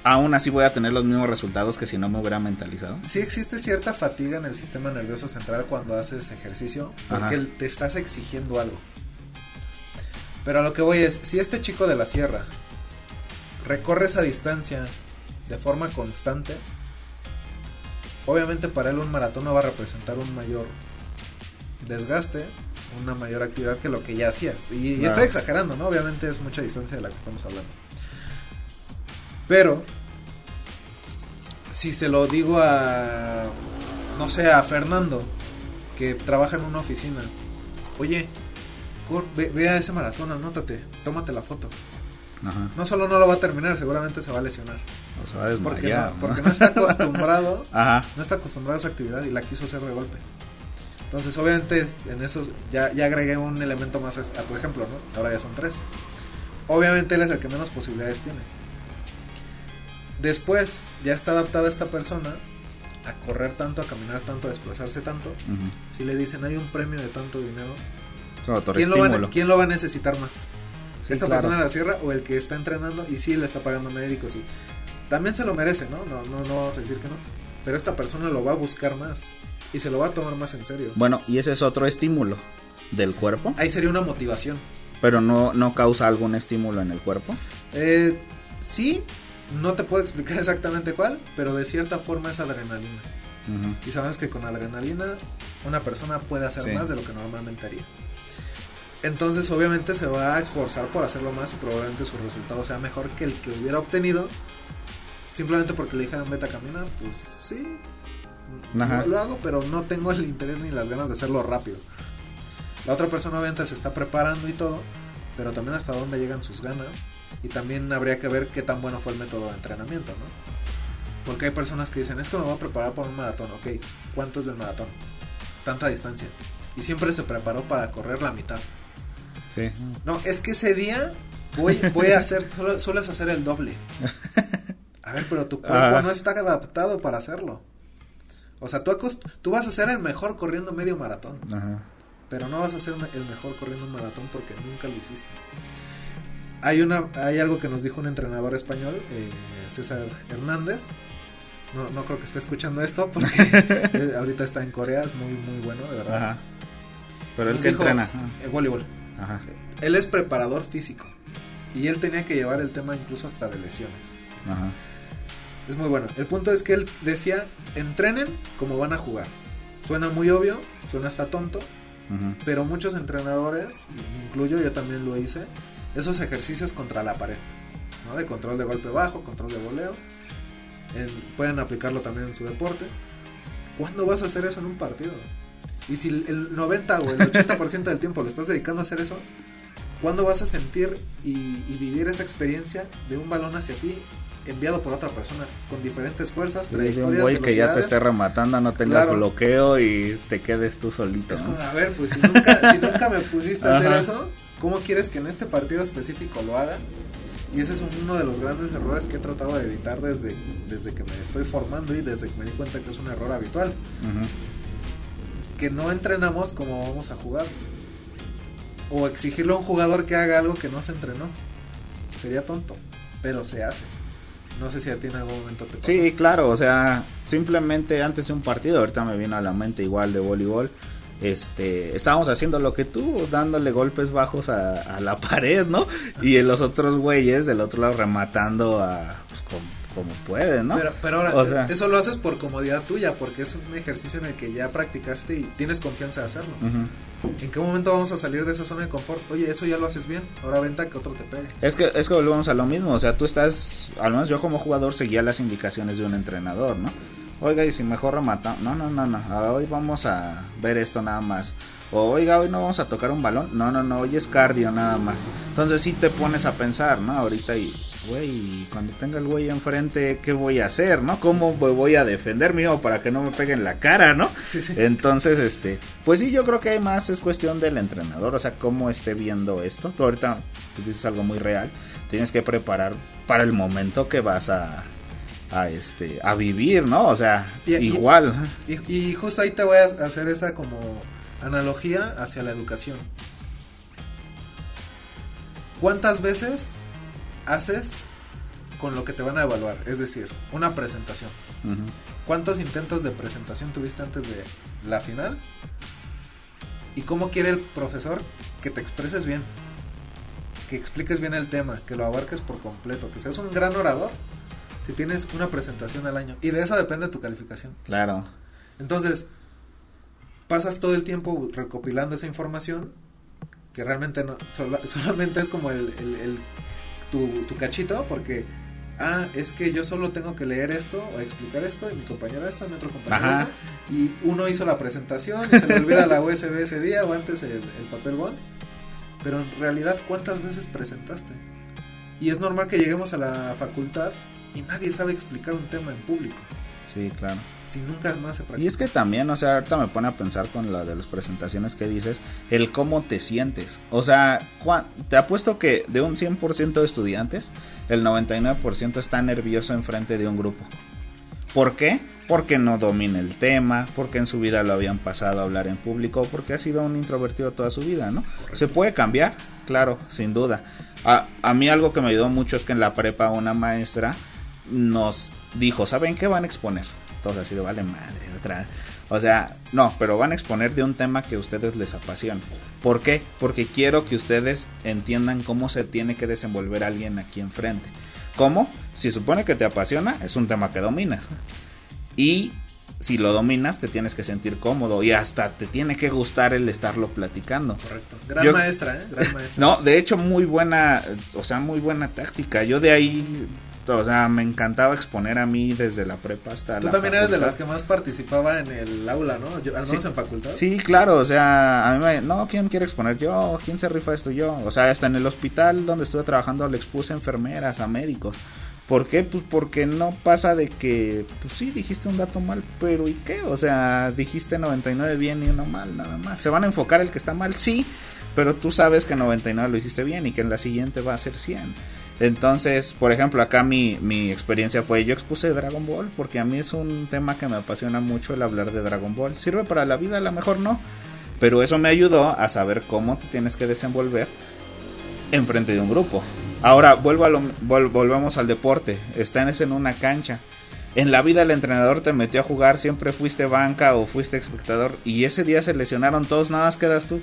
aún así voy a tener los mismos resultados que si no me hubiera mentalizado. Sí existe cierta fatiga en el sistema nervioso central cuando haces ejercicio, porque Ajá. te estás exigiendo algo. Pero a lo que voy es, si este chico de la sierra recorre esa distancia de forma constante, obviamente para él un maratón no va a representar un mayor desgaste, una mayor actividad que lo que ya hacías. Y, y Claro. estoy exagerando, ¿no? Obviamente es mucha distancia de la que estamos hablando. Pero si se lo digo a, no sé, a Fernando, que trabaja en una oficina, oye, cor- ve, ve a ese maratón, anótate, tómate la foto. Ajá. No solo no lo va a terminar, seguramente se va a lesionar. O sea, va a Porque desmayar, no, ¿no? porque no está acostumbrado, Ajá. no está acostumbrado a esa actividad y la quiso hacer de golpe. Entonces, obviamente, en eso ya, ya agregué un elemento más a tu ejemplo, ¿no? Ahora ya son tres. Obviamente él es el que menos posibilidades tiene. Después, ya está adaptada esta persona a correr tanto, a caminar tanto, a desplazarse tanto. Ujú. Si le dicen hay un premio de tanto dinero, ¿quién lo, va, quién lo va a necesitar más? Sí, ¿Esta claro. persona la sierra o el que está entrenando y sí le está pagando médicos? Y también se lo merece, ¿no? No, no, no vamos a decir que no. Pero esta persona lo va a buscar más y se lo va a tomar más en serio. Bueno, y ese es otro estímulo del cuerpo, Ahí sería una motivación. pero no, no causa algún estímulo en el cuerpo. Eh, sí, no te puedo explicar exactamente cuál, pero de cierta forma es adrenalina. Y sabemos que con adrenalina una persona puede hacer Sí. más de lo que normalmente haría. Entonces obviamente se va a esforzar por hacerlo más y probablemente su resultado sea mejor que el que hubiera obtenido. Simplemente porque le dijeron vete a caminar, pues sí. Ajá. Lo, lo hago, pero no tengo el interés ni las ganas de hacerlo rápido. La otra persona obviamente se está preparando y todo, pero también hasta dónde llegan sus ganas. Y también habría que ver qué tan bueno fue el método de entrenamiento, ¿no? Porque hay personas que dicen, es que me voy a preparar para un maratón, ok, ¿cuánto es del maratón? Tanta distancia. Y siempre se preparó para correr la mitad. Sí. No, es que ese día voy, voy a hacer, solo, sueles hacer el doble. A ver, pero tu cuerpo Ajá. no está adaptado para hacerlo. O sea, tú, tú vas a ser el mejor corriendo medio maratón, Ajá. pero no vas a ser el mejor corriendo un maratón porque nunca lo hiciste. Hay, una, hay algo que nos dijo un entrenador español, eh, César Hernández. No, no creo que esté escuchando esto porque eh, ahorita está en Corea, es muy, muy bueno, de verdad. Ajá. Pero Nos que dijo, entrena. eh, voleibol. Ajá. Él es preparador físico. Y él tenía que llevar el tema incluso hasta de lesiones. Ajá. Es muy bueno. El punto es que él decía, entrenen como van a jugar. Suena muy obvio, suena hasta tonto, pero muchos entrenadores, incluyo yo también lo hice, esos ejercicios contra la pared, ¿no? De control de golpe bajo, control de voleo. pueden aplicarlo también en su deporte. ¿Cuándo vas a hacer eso en un partido? Y si el 90 o el 80% del tiempo lo estás dedicando a hacer eso, ¿cuándo vas a sentir y, vivir esa experiencia de un balón hacia ti enviado por otra persona con diferentes fuerzas, trayectorias, un güey que ya te esté rematando, no tengas bloqueo y te quedes tú solito. Es como, a ver, pues si nunca, si nunca me pusiste a hacer eso, ¿cómo quieres que en este partido específico lo haga? Y ese es uno de los grandes errores que he tratado de evitar desde, desde que me estoy formando y desde que me di cuenta que es un error habitual. Que no entrenamos como vamos a jugar. O exigirle a un jugador que haga algo que no se entrenó. Sería tonto, pero se hace. No sé si a ti en algún momento te pasó. Sí, claro, o sea, simplemente antes de un partido, ahorita me viene a la mente igual de voleibol este, estábamos haciendo lo que tú, dándole golpes bajos a, la pared, ¿no? Y los otros güeyes del otro lado rematando a, pues, como, pueden, ¿no? Pero, pero ahora, eso lo haces por comodidad tuya, porque es un ejercicio en el que ya practicaste y tienes confianza de hacerlo. ¿En qué momento vamos a salir de esa zona de confort? Oye, eso ya lo haces bien, ahora venta que otro te pegue. Es que, es que volvemos a lo mismo, o sea, tú estás, al menos yo como jugador seguía las indicaciones de un entrenador, ¿no? oiga, y si mejor rematamos, no, no, no, no, hoy vamos a ver esto nada más. O oiga, hoy no vamos a tocar un balón, no, no, no, hoy es cardio nada más. Entonces sí te pones a pensar, ¿no? Ahorita y, güey, cuando tenga el güey enfrente, ¿qué voy a hacer, no? ¿Cómo voy a defender mío para que no me peguen la cara, no? Sí, sí. Entonces, este, pues sí, yo creo que hay más es cuestión del entrenador, o sea, cómo esté viendo esto. Tú ahorita dices algo muy real, tienes que preparar para el momento que vas a, a este a vivir, ¿no? O sea, igual. Y, justo ahí te voy a hacer esa como analogía hacia la educación. ¿Cuántas veces haces con lo que te van a evaluar? Es decir, una presentación. ¿Cuántos intentos de presentación tuviste antes de la final? ¿Y cómo quiere el profesor que te expreses bien? Que expliques bien el tema, que lo abarques por completo, que seas un gran orador si tienes una presentación al año. Y de eso depende tu calificación. Claro. Entonces, pasas todo el tiempo recopilando esa información que realmente no, solamente es como el, el, tu, tu, cachito, porque, ah, es que yo solo tengo que leer esto o explicar esto, y mi compañero esto, mi otro compañero esto, y uno hizo la presentación y se le olvida la USB ese día o antes el, el papel bond. Pero en realidad, ¿cuántas veces presentaste? Y es normal que lleguemos a la facultad y nadie sabe explicar un tema en público. Sí, claro. Si nunca más se practica. Y es que también, o sea, ahorita me pone a pensar con la de las presentaciones que dices, el cómo te sientes. O sea, te apuesto que de un 100% de estudiantes, el 99% está nervioso enfrente de un grupo. ¿Por qué? Porque no domina el tema, porque en su vida lo habían pasado a hablar en público, porque ha sido un introvertido toda su vida, ¿no? ¿Se puede cambiar? Claro, sin duda. A, a mí algo que me ayudó mucho es que en la prepa una maestra nos dijo, ¿saben qué van a exponer? Todos así de vale madre, otra. O sea, no, pero van a exponer de un tema que a ustedes les apasiona. ¿Por qué? Porque quiero que ustedes entiendan cómo se tiene que desenvolver alguien aquí enfrente. ¿Cómo? Si supone que te apasiona, es un tema que dominas. Y si lo dominas, te tienes que sentir cómodo y hasta te tiene que gustar el estarlo platicando. Correcto. Gran maestra, ¿eh? Gran maestra. No, de hecho, muy buena, o sea, muy buena táctica. Yo de ahí o sea, me encantaba exponer a mí desde la prepa hasta Tú también eres de las que más participaba en el aula, ¿no? al menos en facultad. Sí, claro, o sea, a mí me... No, ¿quién quiere exponer? Yo, ¿quién se rifa esto? Yo. O sea, hasta en el hospital donde estuve trabajando le expuse a enfermeras, a médicos. ¿Por qué? Pues porque no pasa de que, pues sí, dijiste un dato mal, pero ¿y qué? O sea, dijiste 99 bien y uno mal, nada más. ¿Se van a enfocar el que está mal? Sí, pero tú sabes que 99 lo hiciste bien y que en la siguiente va a ser 100. Entonces, por ejemplo, acá mi, mi experiencia fue, yo expuse Dragon Ball porque a mí es un tema que me apasiona mucho el hablar de Dragon Ball. ¿Sirve para la vida? A lo mejor no, pero eso me ayudó a saber cómo te tienes que desenvolver enfrente de un grupo. Ahora, vuelvo a lo, volvemos al deporte. Estás en una cancha. En la vida el entrenador te metió a jugar, siempre fuiste banca o fuiste espectador y ese día se lesionaron todos, nada más quedas tú.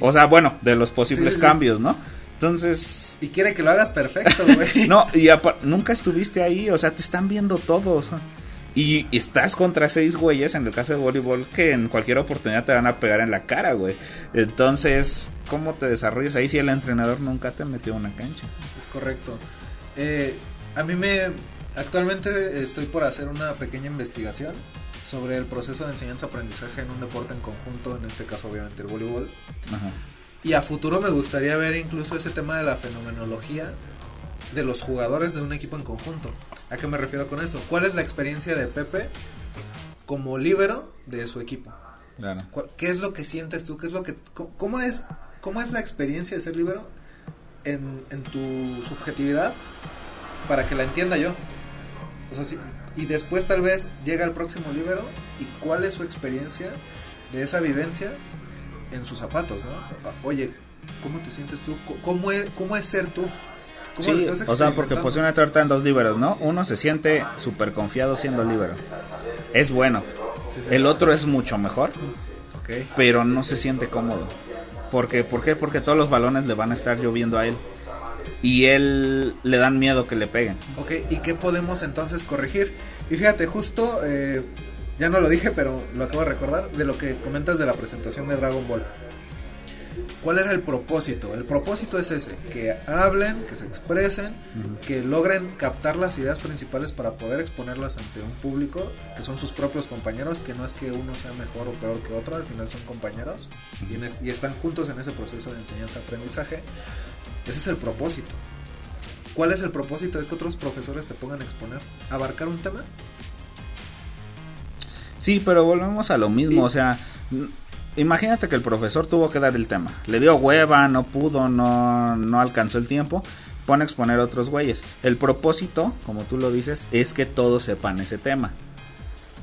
O sea, bueno, de los posibles cambios, ¿no? Entonces. Y quiere que lo hagas perfecto, güey. no, y nunca estuviste ahí, o sea, te están viendo todos. Y, estás contra seis güeyes, en el caso de voleibol, que en cualquier oportunidad te van a pegar en la cara, güey. Entonces, ¿cómo te desarrollas ahí si el entrenador nunca te metió una cancha? Es correcto. Eh, a mí me... Actualmente estoy por hacer una pequeña investigación sobre el proceso de enseñanza-aprendizaje en un deporte en conjunto, en este caso obviamente el voleibol. Y a futuro me gustaría ver incluso ese tema de la fenomenología de los jugadores de un equipo en conjunto. ¿A qué me refiero con eso? ¿Cuál es la experiencia de Pepe como líbero de su equipo? ¿Qué es lo que sientes tú? ¿Qué es lo que cómo es cómo es la experiencia de ser líbero en, en tu subjetividad para que la entienda yo? O sea, y después tal vez llega el próximo líbero y cuál es su experiencia de esa vivencia en sus zapatos, ¿no? Oye, ¿cómo te sientes tú? ¿Cómo es, cómo es ser tú? sí, o sea, porque posiciona torta en dos liberos, ¿no? Uno se siente súper confiado siendo libero. Es bueno. El otro es mucho mejor, pero no se siente cómodo. Porque, ¿Por qué? Porque todos los balones le van a estar lloviendo a él. Y él le dan miedo que le peguen. Ok, ¿y qué podemos entonces corregir? Y fíjate, justo, eh, ya no lo dije, pero lo acabo de recordar, de lo que comentas de la presentación de Dragon Ball. ¿Cuál era el propósito? El propósito es ese, que hablen, que se expresen, que logren captar las ideas principales para poder exponerlas ante un público, que son sus propios compañeros, que no es que uno sea mejor o peor que otro, al final son compañeros y, están juntos en ese proceso de enseñanza-aprendizaje. Ese es el propósito. ¿Cuál es el propósito? Es que otros profesores te pongan a exponer, abarcar un tema. Sí, pero volvemos a lo mismo, o sea, imagínate que el profesor tuvo que dar el tema. Le dio hueva, no pudo, no, no alcanzó el tiempo. Pone a exponer a otros güeyes. El propósito, como tú lo dices, es que todos sepan ese tema.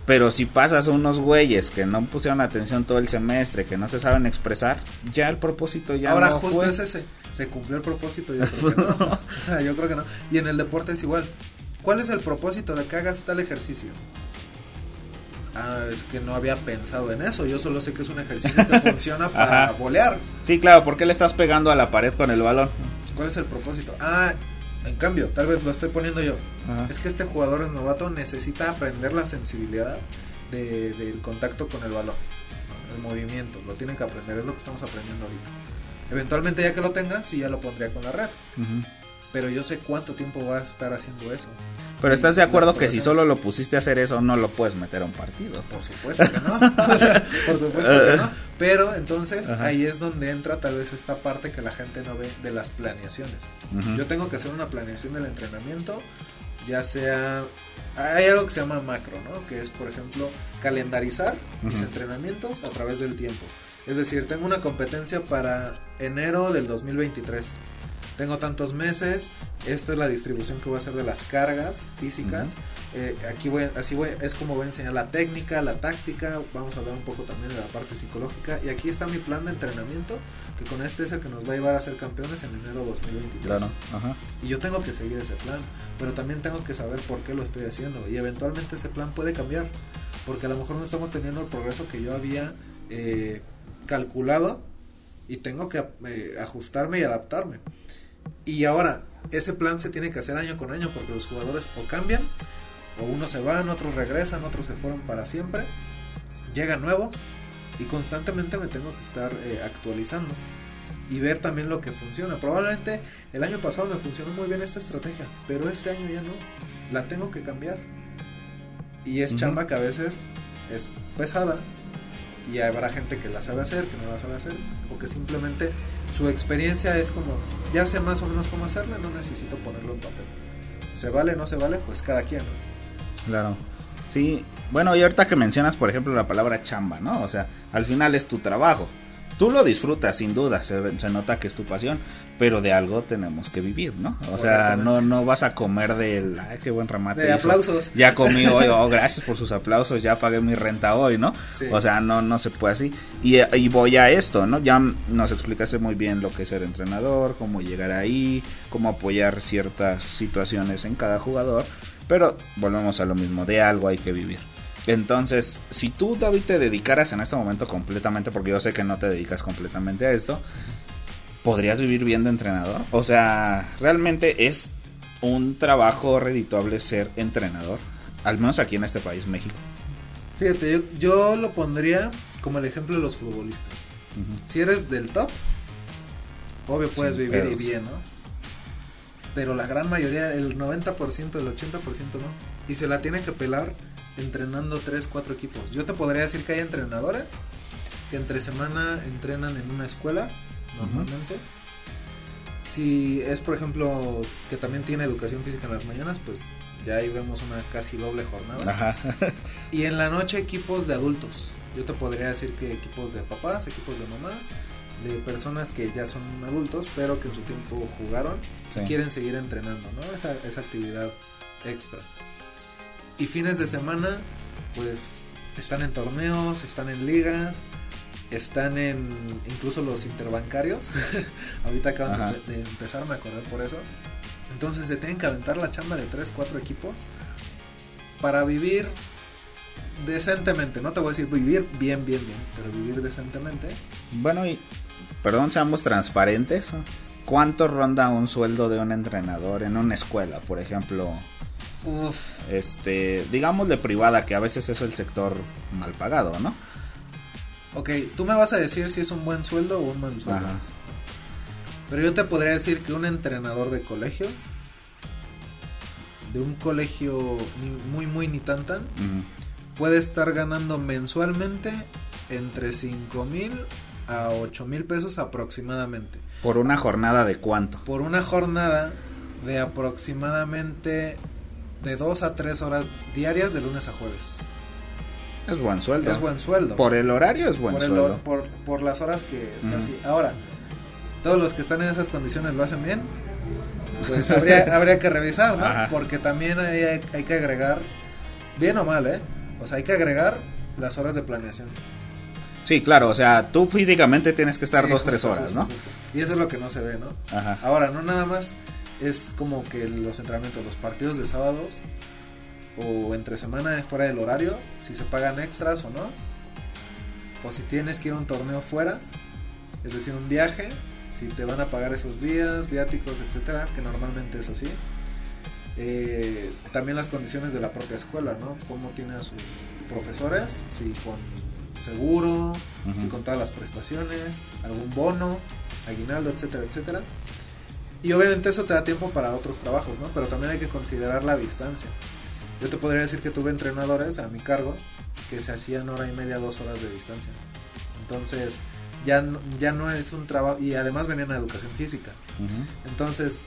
Pero si pasas a unos güeyes que no pusieron atención todo el semestre, que no se saben expresar, ya el propósito ya Ahora justo es ese. Se cumplió el propósito, yo creo que no. o sea, yo creo que no. Y en el deporte es igual. ¿Cuál es el propósito de que hagas tal ejercicio? Ah, es que no había pensado en eso. Yo solo sé que es un ejercicio que funciona para volear. Sí, claro, ¿por qué le estás pegando a la pared con el balón? ¿Cuál es el propósito? Ah, en cambio, tal vez lo estoy poniendo yo. Es que este jugador es novato necesita aprender la sensibilidad del contacto con el balón, el movimiento. Lo tiene que aprender, es lo que estamos aprendiendo ahorita. Eventualmente, ya que lo tenga, sí ya lo pondría con la red pero yo sé cuánto tiempo va a estar haciendo eso. Pero estás de acuerdo que si solo lo pusiste a hacer eso, no lo puedes meter a un partido. Por supuesto que no. por supuesto que no. Pero entonces ahí es donde entra tal vez esta parte que la gente no ve de las planeaciones. Yo tengo que hacer una planeación del entrenamiento, ya sea. Hay algo que se llama macro, ¿no? Que es, por ejemplo, calendarizar mis entrenamientos a través del tiempo. Es decir, tengo una competencia para enero del 2023 tengo tantos meses, esta es la distribución que voy a hacer de las cargas físicas. Eh, aquí voy, así voy, es como voy a enseñar la técnica, la táctica, vamos a hablar un poco también de la parte psicológica. Y aquí está mi plan de entrenamiento, que con este es el que nos va a llevar a ser campeones en enero 2023. Claro, Y yo tengo que seguir ese plan, pero también tengo que saber por qué lo estoy haciendo. Y eventualmente ese plan puede cambiar, porque a lo mejor no estamos teniendo el progreso que yo había eh, calculado y tengo que eh, ajustarme y adaptarme. Y ahora, ese plan se tiene que hacer año con año porque los jugadores o cambian, o unos se van, otros regresan, otros se fueron para siempre, llegan nuevos y constantemente me tengo que estar eh, actualizando y ver también lo que funciona. Probablemente el año pasado me funcionó muy bien esta estrategia, pero este año ya no. La tengo que cambiar. Y es chamba que a veces es pesada y habrá gente que la sabe hacer, que no la sabe hacer, o que simplemente su experiencia es como, ya sé más o menos cómo hacerla, no necesito ponerlo en papel. ¿Se vale, no se vale? Pues cada quien. Claro. Sí, bueno, y ahorita que mencionas, por ejemplo, la palabra chamba, ¿no? O sea, al final es tu trabajo. Tú lo disfrutas, sin duda, se, nota que es tu pasión, pero de algo tenemos que vivir, ¿no? O sea, no, no vas a comer del, ay, qué buen remate. De aplausos. Ya comí hoy, oh, gracias por sus aplausos, ya pagué mi renta hoy, ¿no? O sea, no, no se puede así. Y, y voy a esto, ¿no? Ya nos explicaste muy bien lo que es ser entrenador, cómo llegar ahí, cómo apoyar ciertas situaciones en cada jugador, pero volvemos a lo mismo, de algo hay que vivir. Entonces, si tú, David, te dedicaras en este momento completamente, porque yo sé que no te dedicas completamente a esto, ¿podrías vivir bien de entrenador? O sea, realmente es un trabajo redituable ser entrenador, al menos aquí en este país, México. Fíjate, yo, yo lo pondría como el ejemplo de los futbolistas. Si eres del top, obvio puedes Sin vivir y bien, ¿no? Pero la gran mayoría, el 90%, el 80% no. Y se la tienen que pelar entrenando 3, 4 equipos. Yo te podría decir que hay entrenadores que entre semana entrenan en una escuela, normalmente. Si es, por ejemplo, que también tiene educación física en las mañanas, pues ya ahí vemos una casi doble jornada. Ajá. Y en la noche equipos de adultos. Yo te podría decir que equipos de papás, equipos de mamás, de personas que ya son adultos, pero que en su tiempo jugaron Sí. y quieren seguir entrenando, ¿no? Esa, esa actividad extra. Y fines de semana, pues están en torneos, están en ligas, están en incluso los interbancarios. Ahorita acaban Ajá. de, de empezar, me acordé por eso. Entonces se tienen que aventar la chamba de 3, 4 equipos para vivir decentemente. No te voy a decir vivir bien, bien, bien, pero vivir decentemente. Bueno, y perdón, seamos transparentes. ¿Cuánto ronda un sueldo de un entrenador en una escuela, por ejemplo? Uf, Este, digamos de privada, que a veces es el sector mal pagado, ¿no? ok, tú me vas a decir si es un buen sueldo o un mal sueldo. Ajá. Pero yo te podría decir que un entrenador de colegio, de un colegio muy, muy ni tan tan. Puede estar ganando mensualmente entre 5 mil a 8 mil pesos aproximadamente. Por una jornada de cuánto? Por una jornada de aproximadamente de 2 a 3 horas diarias de lunes a jueves. Es buen sueldo. Es buen sueldo. Por el horario es buen por, el sueldo. por, por las horas que Ujú. así. Ahora, todos los que están en esas condiciones lo hacen bien. Pues habría, habría que revisar, ¿no? Ajá. Porque también hay- hay que agregar, bien o mal, ¿eh? O sea, hay que agregar las horas de planeación. Sí, claro, o sea, tú físicamente tienes que estar Sí, dos, justo, tres horas, justo, ¿no? justo. Y eso es lo que no se ve, ¿no? Ajá. Ahora, no nada más es como que los entrenamientos, los partidos de sábados o entre semana fuera del horario, si se pagan extras o no, o si tienes que ir a un torneo fuera, es decir, un viaje, si te van a pagar esos días, viáticos, etcétera, que normalmente es así. Eh, también las condiciones de la propia escuela, ¿no? Cómo tiene a sus profesores, si con seguro, Ujú. si con todas las prestaciones, algún bono, aguinaldo, etcétera, etcétera. Y obviamente eso te da tiempo para otros trabajos, ¿no? Pero también hay que considerar la distancia. Yo te podría decir que tuve entrenadores a mi cargo que se hacían hora y media, dos horas de distancia. Entonces, ya no, ya no es un trabajo, y además venían a educación física. Ujú. Entonces,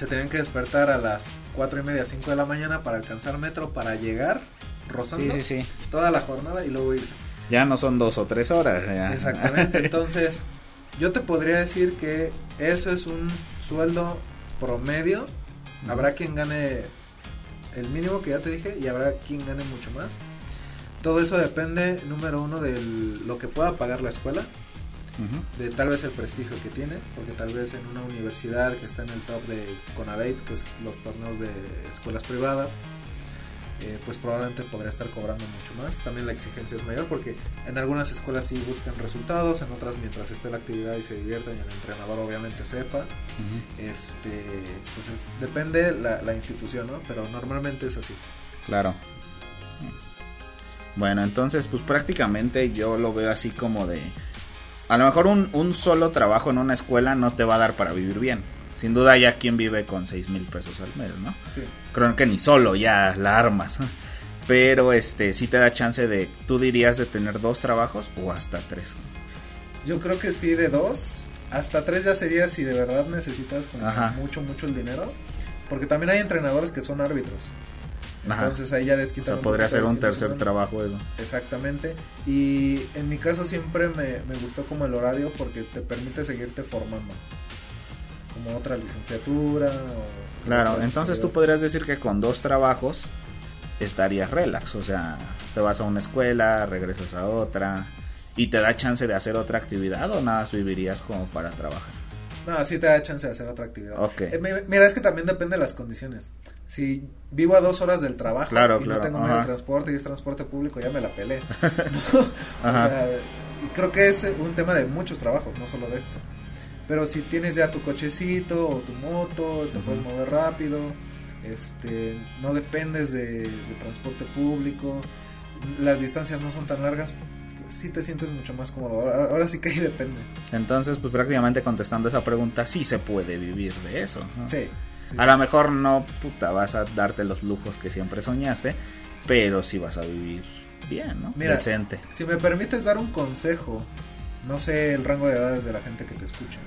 se tenían que despertar a las cuatro y media, 5 de la mañana para alcanzar metro, para llegar rozando Sí, sí, sí. toda la jornada y luego irse. Ya no son dos o tres horas. ya. Exactamente. Entonces, yo te podría decir que eso es un sueldo promedio. Habrá quien gane el mínimo que ya te dije y habrá quien gane mucho más. Todo eso depende, número uno, de lo que pueda pagar la escuela, De tal vez el prestigio que tiene, porque tal vez en una universidad que está en el top de CONADEIP, pues los torneos de escuelas privadas, eh, pues probablemente podría estar cobrando mucho más. También la exigencia es mayor porque en algunas escuelas sí buscan resultados, en otras mientras esté la actividad y se diviertan y el entrenador obviamente sepa. Ujú. Este, pues es- depende la, la institución, ¿no? Pero normalmente es así. Claro. Bueno, entonces pues prácticamente yo lo veo así como de... A lo mejor un, un solo trabajo en una escuela no te va a dar para vivir bien. Sin duda ya quien vive con seis mil pesos al mes, ¿no? Sí. Creo que ni solo ya la armas. Pero este sí te da chance de, tú dirías de tener dos trabajos o hasta tres. Yo creo que sí, de dos. Hasta tres ya sería si de verdad necesitas mucho, mucho el dinero. Porque también hay entrenadores que son árbitros. Ajá. Entonces ahí ya o desquitan sea, podría ser un tercer trabajo eso. Exactamente. Y en mi caso siempre me, me gustó como el horario porque te permite seguirte formando. Como otra licenciatura. O Claro, entonces tú podrías decir que con dos trabajos estarías relax, o sea, te vas a una escuela, regresas a otra y te da chance de hacer otra actividad o nada más vivirías como para trabajar. No, así te da chance de hacer otra actividad. Ok. Eh, mi- mira, es que también depende de las condiciones. Si vivo a dos horas del trabajo Claro, y claro, no tengo medio de transporte y es transporte público, ya me la pelé. ¿no? O sea, creo que es un tema de muchos trabajos, no solo de esto. Pero si tienes ya tu cochecito o tu moto, te puedes mover rápido, este, no dependes de, de, transporte público, las distancias no son tan largas, pues sí te sientes mucho más cómodo. Ahora, ahora, sí que ahí depende. Entonces, pues prácticamente contestando esa pregunta, sí se puede vivir de eso. ¿no? Sí. Sí a lo mejor no, puta, vas a darte los lujos que siempre soñaste, pero sí vas a vivir bien, ¿no? Mira, Decente. Si me permites dar un consejo, no sé el rango de edades de la gente que te escucha,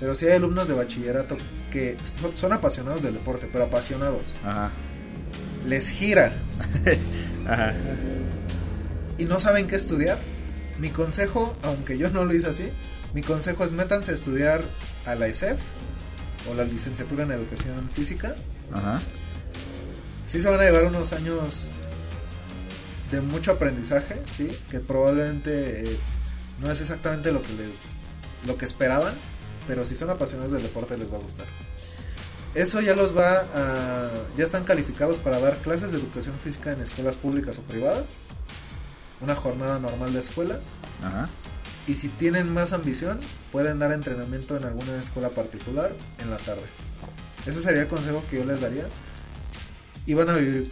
pero si hay alumnos de bachillerato que son, son apasionados del deporte, pero apasionados. Ajá. Les gira. Ajá. Y no saben qué estudiar. Mi consejo, aunque yo no lo hice así, mi consejo es métanse a estudiar a la ISEF o la licenciatura en educación física. Ajá. Sí se van a llevar unos años de mucho aprendizaje, sí, que probablemente eh, no es exactamente lo que les lo que esperaban, pero si son apasionados del deporte les va a gustar. Eso ya los va a ya están calificados para dar clases de educación física en escuelas públicas o privadas. Una jornada normal de escuela. Ajá. Y si tienen más ambición, pueden dar entrenamiento en alguna escuela particular en la tarde. Ese sería el consejo que yo les daría. Y van a vivir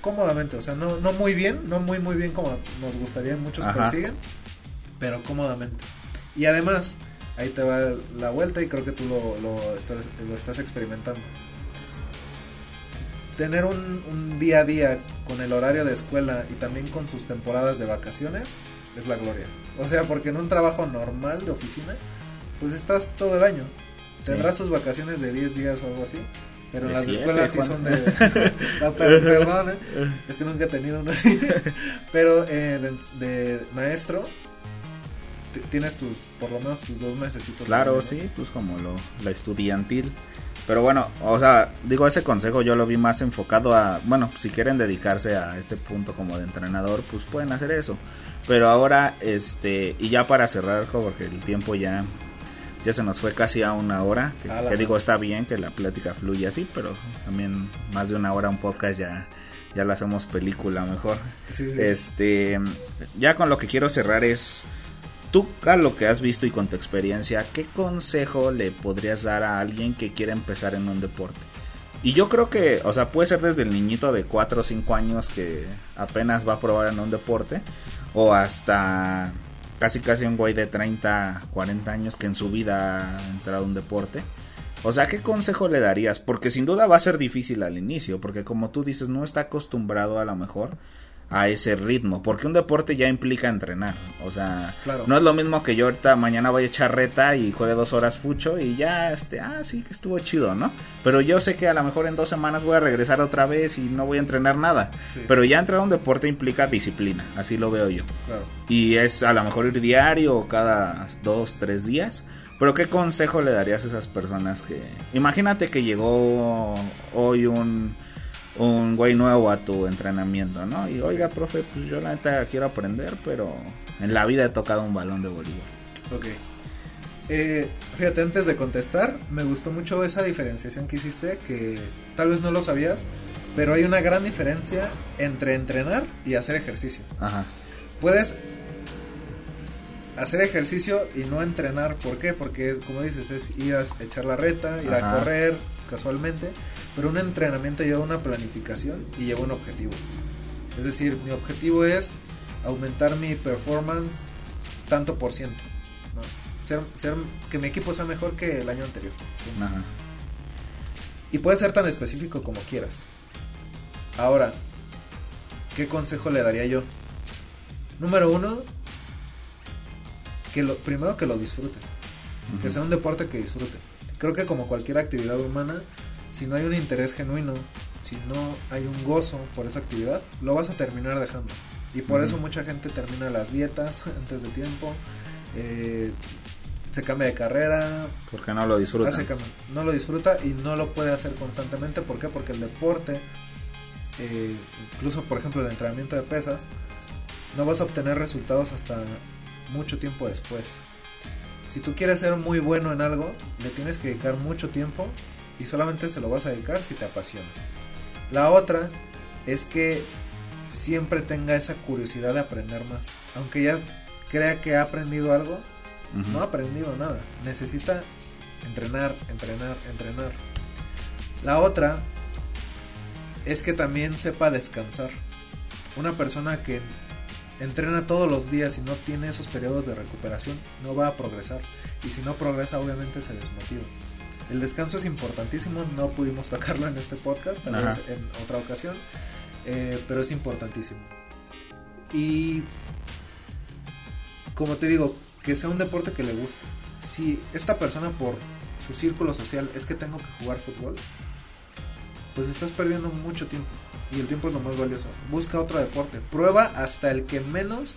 cómodamente, o sea, no, no muy bien, no muy muy bien como nos gustaría, muchos Ajá. persiguen, pero cómodamente. Y además, ahí te va la vuelta y creo que tú lo, lo, estás, lo estás experimentando. Tener un, un, día a día con el horario de escuela y también con sus temporadas de vacaciones es la gloria. O sea, porque en un trabajo normal de oficina, pues estás todo el año. Tendrás tus vacaciones de 10 días o algo así. Pero las siete, escuelas sí son de... no, pero, perdón, ¿eh? es que nunca he tenido una así. pero eh, de, de, maestro, tienes tus, por lo menos tus dos mesecitos. Claro, sí, pues como lo, la estudiantil. Pero bueno, o sea, digo, ese consejo yo lo vi más enfocado a, bueno, si quieren dedicarse a este punto como de entrenador, pues pueden hacer eso. Pero ahora, este, y ya para cerrar, porque el tiempo ya, ya se nos fue casi a una hora, que, Ah, digo, está bien que la plática fluye así, pero también más de una hora un podcast ya, ya lo hacemos película mejor. Sí, sí. Este, ya con lo que quiero cerrar es, tú a lo que has visto y con tu experiencia, ¿qué consejo le podrías dar a alguien que quiere empezar en un deporte? Y yo creo que, o sea, puede ser desde el niñito de 4 o 5 años que apenas va a probar en un deporte, o hasta casi casi un güey de 30, 40 años que en su vida ha entrado a un deporte. O sea, ¿qué consejo le darías? Porque sin duda va a ser difícil al inicio, porque como tú dices, no está acostumbrado a lo mejor a ese ritmo, porque un deporte ya implica entrenar, o sea, Claro. no es lo mismo que yo ahorita mañana voy a echar reta y juegue dos horas fucho y ya, este, ah, sí que estuvo chido, ¿no? Pero yo sé que a lo mejor en dos semanas voy a regresar otra vez y no voy a entrenar nada, Sí. pero ya entrar a un deporte implica disciplina, así lo veo yo. Claro. Y es a lo mejor ir diario o cada dos, tres días. Pero ¿qué consejo le darías a esas personas que... Imagínate que llegó hoy un, un güey nuevo a tu entrenamiento, ¿no? Y oiga, profe, pues yo la neta quiero aprender, pero en la vida he tocado un balón de voleibol. Ok. Eh, fíjate, antes de contestar, me gustó mucho esa diferenciación que hiciste, que tal vez no lo sabías, pero hay una gran diferencia entre entrenar y hacer ejercicio. Ajá. Puedes hacer ejercicio y no entrenar, ¿por qué? Porque, como dices, es ir a echar la reta, ir Ajá. a correr casualmente, pero un entrenamiento lleva una planificación y lleva un objetivo. Es decir, mi objetivo es aumentar mi performance tanto por ciento. ¿no? Ser, ser- que mi equipo sea mejor que el año anterior. Ajá. Y puede ser tan específico como quieras. Ahora, ¿qué consejo le daría yo? Número uno, que lo, primero que lo disfrute. Que sea un deporte que disfrute. Creo que como cualquier actividad humana, si no hay un interés genuino, si no hay un gozo por esa actividad, lo vas a terminar dejando. Y por eso mucha gente termina las dietas antes de tiempo, eh, se cambia de carrera, Porque no lo disfrutan. hace no lo disfruta y no lo puede hacer constantemente. ¿Por qué? Porque el deporte, eh, incluso por ejemplo el entrenamiento de pesas, no vas a obtener resultados hasta mucho tiempo después. Si tú quieres ser muy bueno en algo, le tienes que dedicar mucho tiempo y solamente se lo vas a dedicar si te apasiona. La otra es que siempre tenga esa curiosidad de aprender más. Aunque ya crea que ha aprendido algo, no ha aprendido nada. Necesita entrenar, entrenar, entrenar. La otra es que también sepa descansar. Una persona que entrena todos los días y no tiene esos periodos de recuperación no va a progresar. Y si no progresa, obviamente se desmotiva. El descanso es importantísimo, no pudimos tocarlo en este podcast, tal vez en otra ocasión, eh, pero es importantísimo. Y como te digo, que sea un deporte que le guste. Si esta persona por su círculo social es que tengo que jugar fútbol, pues estás perdiendo mucho tiempo. Y el tiempo es lo más valioso. Busca otro deporte. Prueba hasta el que menos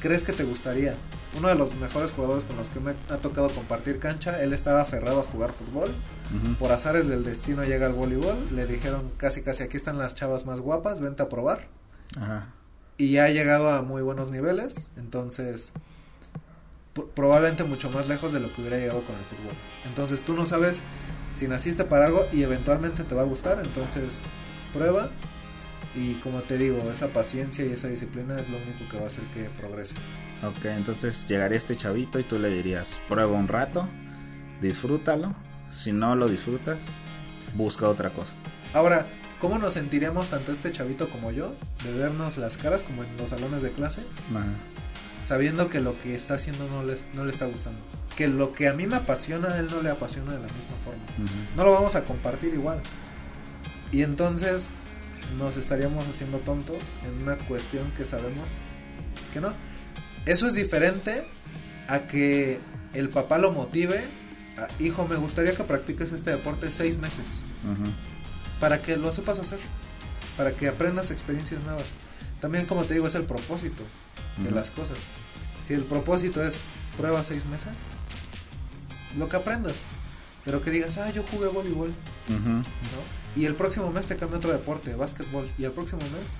crees que te gustaría. Uno de los mejores jugadores con los que me ha tocado compartir cancha, él estaba aferrado a jugar fútbol. Por azares del destino llega al voleibol. Le dijeron casi casi aquí están las chavas más guapas, vente a probar. Y ha llegado a muy buenos niveles. Entonces, probablemente mucho más lejos de lo que hubiera llegado con el fútbol. Entonces tú no sabes si naciste para algo y eventualmente te va a gustar. Entonces, prueba y como te digo, esa paciencia y esa disciplina es lo único que va a hacer que progrese. Ok, entonces llegaría este chavito y tú le dirías, prueba un rato, disfrútalo, si no lo disfrutas, busca otra cosa. Ahora, ¿cómo nos sentiríamos tanto este chavito como yo de vernos las caras como en los salones de clase? Sabiendo que lo que está haciendo no le, no le está gustando. Que lo que a mí me apasiona, a él no le apasiona de la misma forma. No lo vamos a compartir igual. Y entonces nos estaríamos haciendo tontos en una cuestión que sabemos que no. Eso es diferente a que el papá lo motive. Hijo, me gustaría que practiques este deporte seis meses. Para que lo sepas hacer. Para que aprendas experiencias nuevas. También, como te digo, es el propósito de las cosas. Si el propósito es prueba seis meses, lo que aprendas. Pero que digas, ah, yo jugué voleibol. ¿no? Y el próximo mes te cambia otro deporte, básquetbol. Y el próximo mes.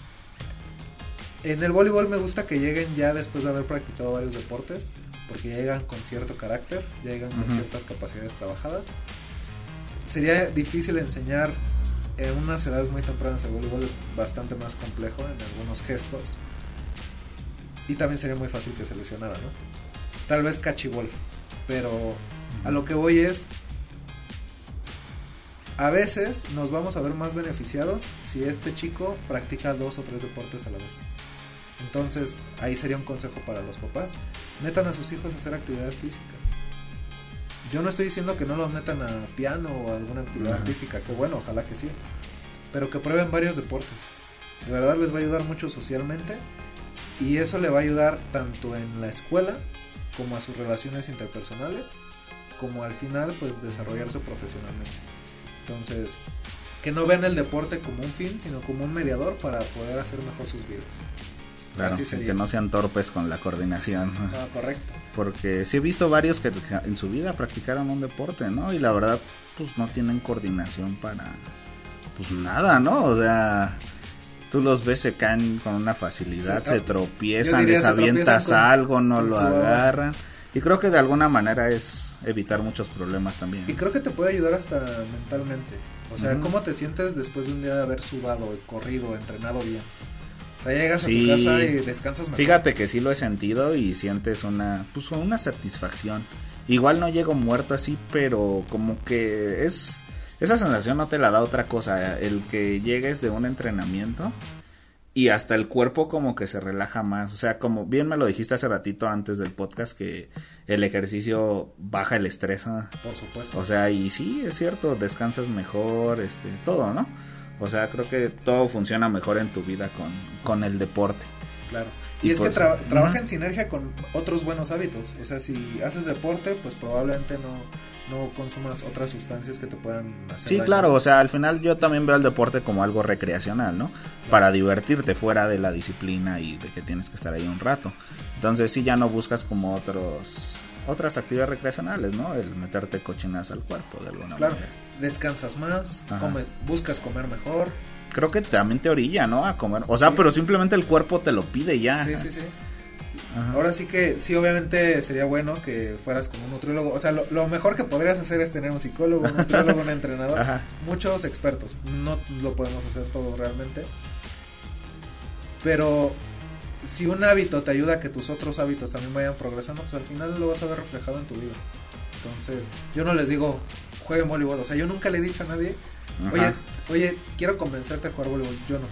En el voleibol me gusta que lleguen ya después de haber practicado varios deportes. Porque llegan con cierto carácter, llegan con ciertas capacidades trabajadas. Sería difícil enseñar en unas edades muy tempranas el voleibol es bastante más complejo en algunos gestos. Y también sería muy fácil que se lesionara, ¿no? Tal vez cachibol. Pero a lo que voy es, a veces nos vamos a ver más beneficiados si este chico practica dos o tres deportes a la vez. Entonces, ahí sería un consejo para los papás. Metan a sus hijos a hacer actividad física. Yo no estoy diciendo que no los metan a piano o a alguna actividad artística, que bueno, ojalá que sí. Pero que prueben varios deportes. De verdad les va a ayudar mucho socialmente y eso le va a ayudar tanto en la escuela como a sus relaciones interpersonales, como al final pues desarrollarse profesionalmente. Entonces, que no vean el deporte como un fin, sino como un mediador para poder hacer mejor sus vidas. Claro, que no sean torpes con la coordinación. Ah, correcto. Porque sí he visto varios que en su vida practicaron un deporte, ¿no? Y la verdad, pues no tienen coordinación para, pues nada, ¿no? O sea, tú los ves se caen con una facilidad, se, tropiezan, les avientas algo, no lo agarran. Y creo que de alguna manera es evitar muchos problemas también. Y creo que te puede ayudar hasta mentalmente. O sea, ¿cómo te sientes después de un día de haber sudado, corrido, entrenado bien? O sea, llegas a tu casa y descansas mejor. Fíjate que sí lo he sentido y sientes una, pues, una satisfacción. Igual no llego muerto así, pero como que es... Esa sensación no te la da otra cosa. El que llegues de un entrenamiento y hasta el cuerpo como que se relaja más. O sea, como bien me lo dijiste hace ratito antes del podcast, que el ejercicio baja el estrés. Por supuesto. O sea, y sí, es cierto, descansas mejor, este, todo, ¿no? O sea, creo que todo funciona mejor en tu vida con, con el deporte. Claro. Y, es que trabaja en sinergia con otros buenos hábitos. O sea, si haces deporte, pues probablemente no no consumas otras sustancias que te puedan hacer Sí, claro, o sea, al final yo también veo el deporte como algo recreacional, ¿no? Para divertirte fuera de la disciplina y de que tienes que estar ahí un rato. Entonces, sí ya no buscas como otros otras actividades recreacionales, ¿no? El meterte cochinas al cuerpo de alguna claro. Descansas más, buscas comer mejor. Creo que también te orilla, ¿no? A comer. O sea, pero simplemente el cuerpo te lo pide ya. Sí, sí, sí. Ahora sí que sí, obviamente sería bueno que fueras como un nutriólogo. O sea, lo, mejor que podrías hacer es tener un psicólogo, un nutriólogo, un entrenador. Muchos expertos. No lo podemos hacer todo realmente. Pero si un hábito te ayuda a que tus otros hábitos también vayan progresando, pues al final lo vas a ver reflejado en tu vida. Entonces, yo no les digo, jueguen voleibol. O sea, yo nunca le he dicho a nadie, oye, oye, quiero convencerte a jugar voleibol. Yo no.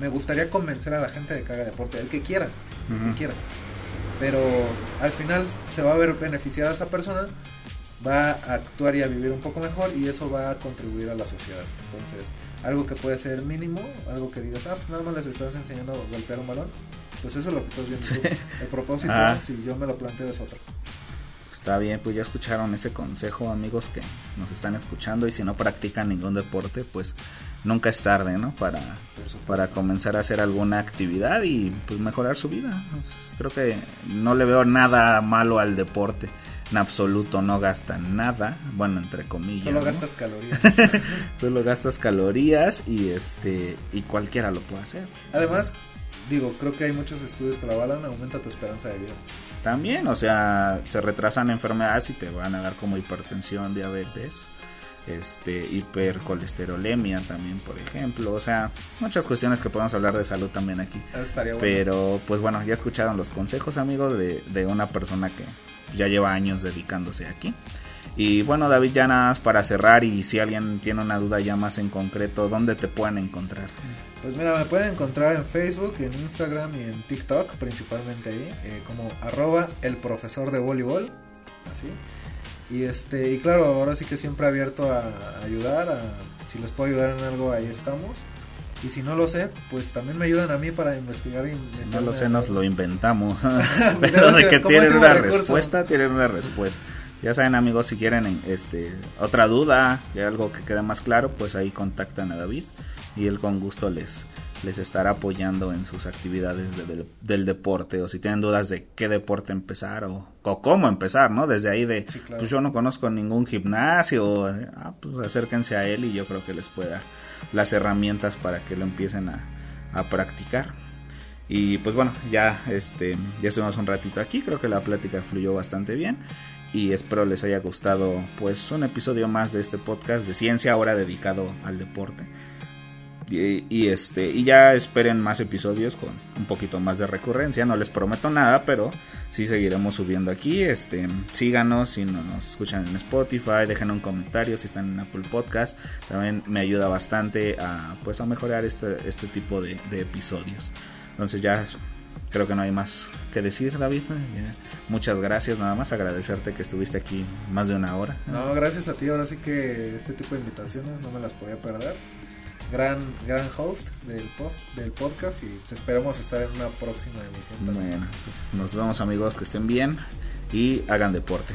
Me gustaría convencer a la gente de que haga deporte, el que quiera, el que quiera. Pero al final se va a ver beneficiada esa persona, va a actuar y a vivir un poco mejor y eso va a contribuir a la sociedad. Entonces, algo que puede ser mínimo, algo que digas, ah, pues nada más les estás enseñando a golpear un balón, pues eso es lo que estás viendo tú. El propósito, ah. si yo me lo planteo, es otro. Está bien, pues ya escucharon ese consejo, amigos que nos están escuchando y si no practican ningún deporte, pues nunca es tarde, ¿no? Para, para comenzar a hacer alguna actividad y pues mejorar su vida. Creo que no le veo nada malo al deporte. En absoluto no gasta nada, bueno, entre comillas. Solo gastas calorías. Solo gastas calorías y este y cualquiera lo puede hacer. Además, digo, creo que hay muchos estudios que lo avalan, aumenta tu esperanza de vida. También, o sea, se retrasan enfermedades y te van a dar como hipertensión, diabetes, este, hipercolesterolemia también, por ejemplo, o sea, muchas cuestiones que podemos hablar de salud también aquí. Estaría bueno. Pero, pues bueno, ya escucharon los consejos, amigos, de, de una persona que ya lleva años dedicándose aquí. Y bueno, David, ya nada más para cerrar y si alguien tiene una duda ya más en concreto, ¿dónde te pueden encontrar? Pues mira, me pueden encontrar en Facebook, en Instagram y en TikTok, principalmente ahí, eh, como arroba el profesor de voleibol, así. Y este, y claro, ahora sí que siempre abierto a, ayudar, si les puedo ayudar en algo, ahí estamos. Y si no lo sé, pues también me ayudan a mí para investigar. Y no lo sé, nos lo inventamos. Pero de que tienen una respuesta, tienen una respuesta. Ya saben amigos, si quieren este otra duda, algo que quede más claro, pues ahí contactan a David y él con gusto les, les estará apoyando en sus actividades del, deporte o si tienen dudas de qué deporte empezar o, cómo empezar, ¿no? Desde ahí de, pues yo no conozco ningún gimnasio, ah, pues acérquense a él y yo creo que les pueda las herramientas para que lo empiecen a, a practicar. Y pues bueno, ya este ya estuvimos un ratito aquí, creo que la plática fluyó bastante bien y espero les haya gustado pues un episodio más de este podcast de ciencia ahora dedicado al deporte. Y, este y ya esperen más episodios con un poquito más de recurrencia no les prometo nada pero sí seguiremos subiendo aquí este síganos si no nos escuchan en Spotify dejen un comentario si están en Apple Podcast también me ayuda bastante a pues a mejorar este este tipo de, episodios entonces ya creo que no hay más que decir David muchas gracias nada más agradecerte que estuviste aquí más de una hora no gracias a ti ahora sí que este tipo de invitaciones no me las podía perder. Gran, gran host del, post, del podcast y pues, esperamos estar en una próxima emisión. Bueno, pues nos vemos amigos, que estén bien y hagan deporte.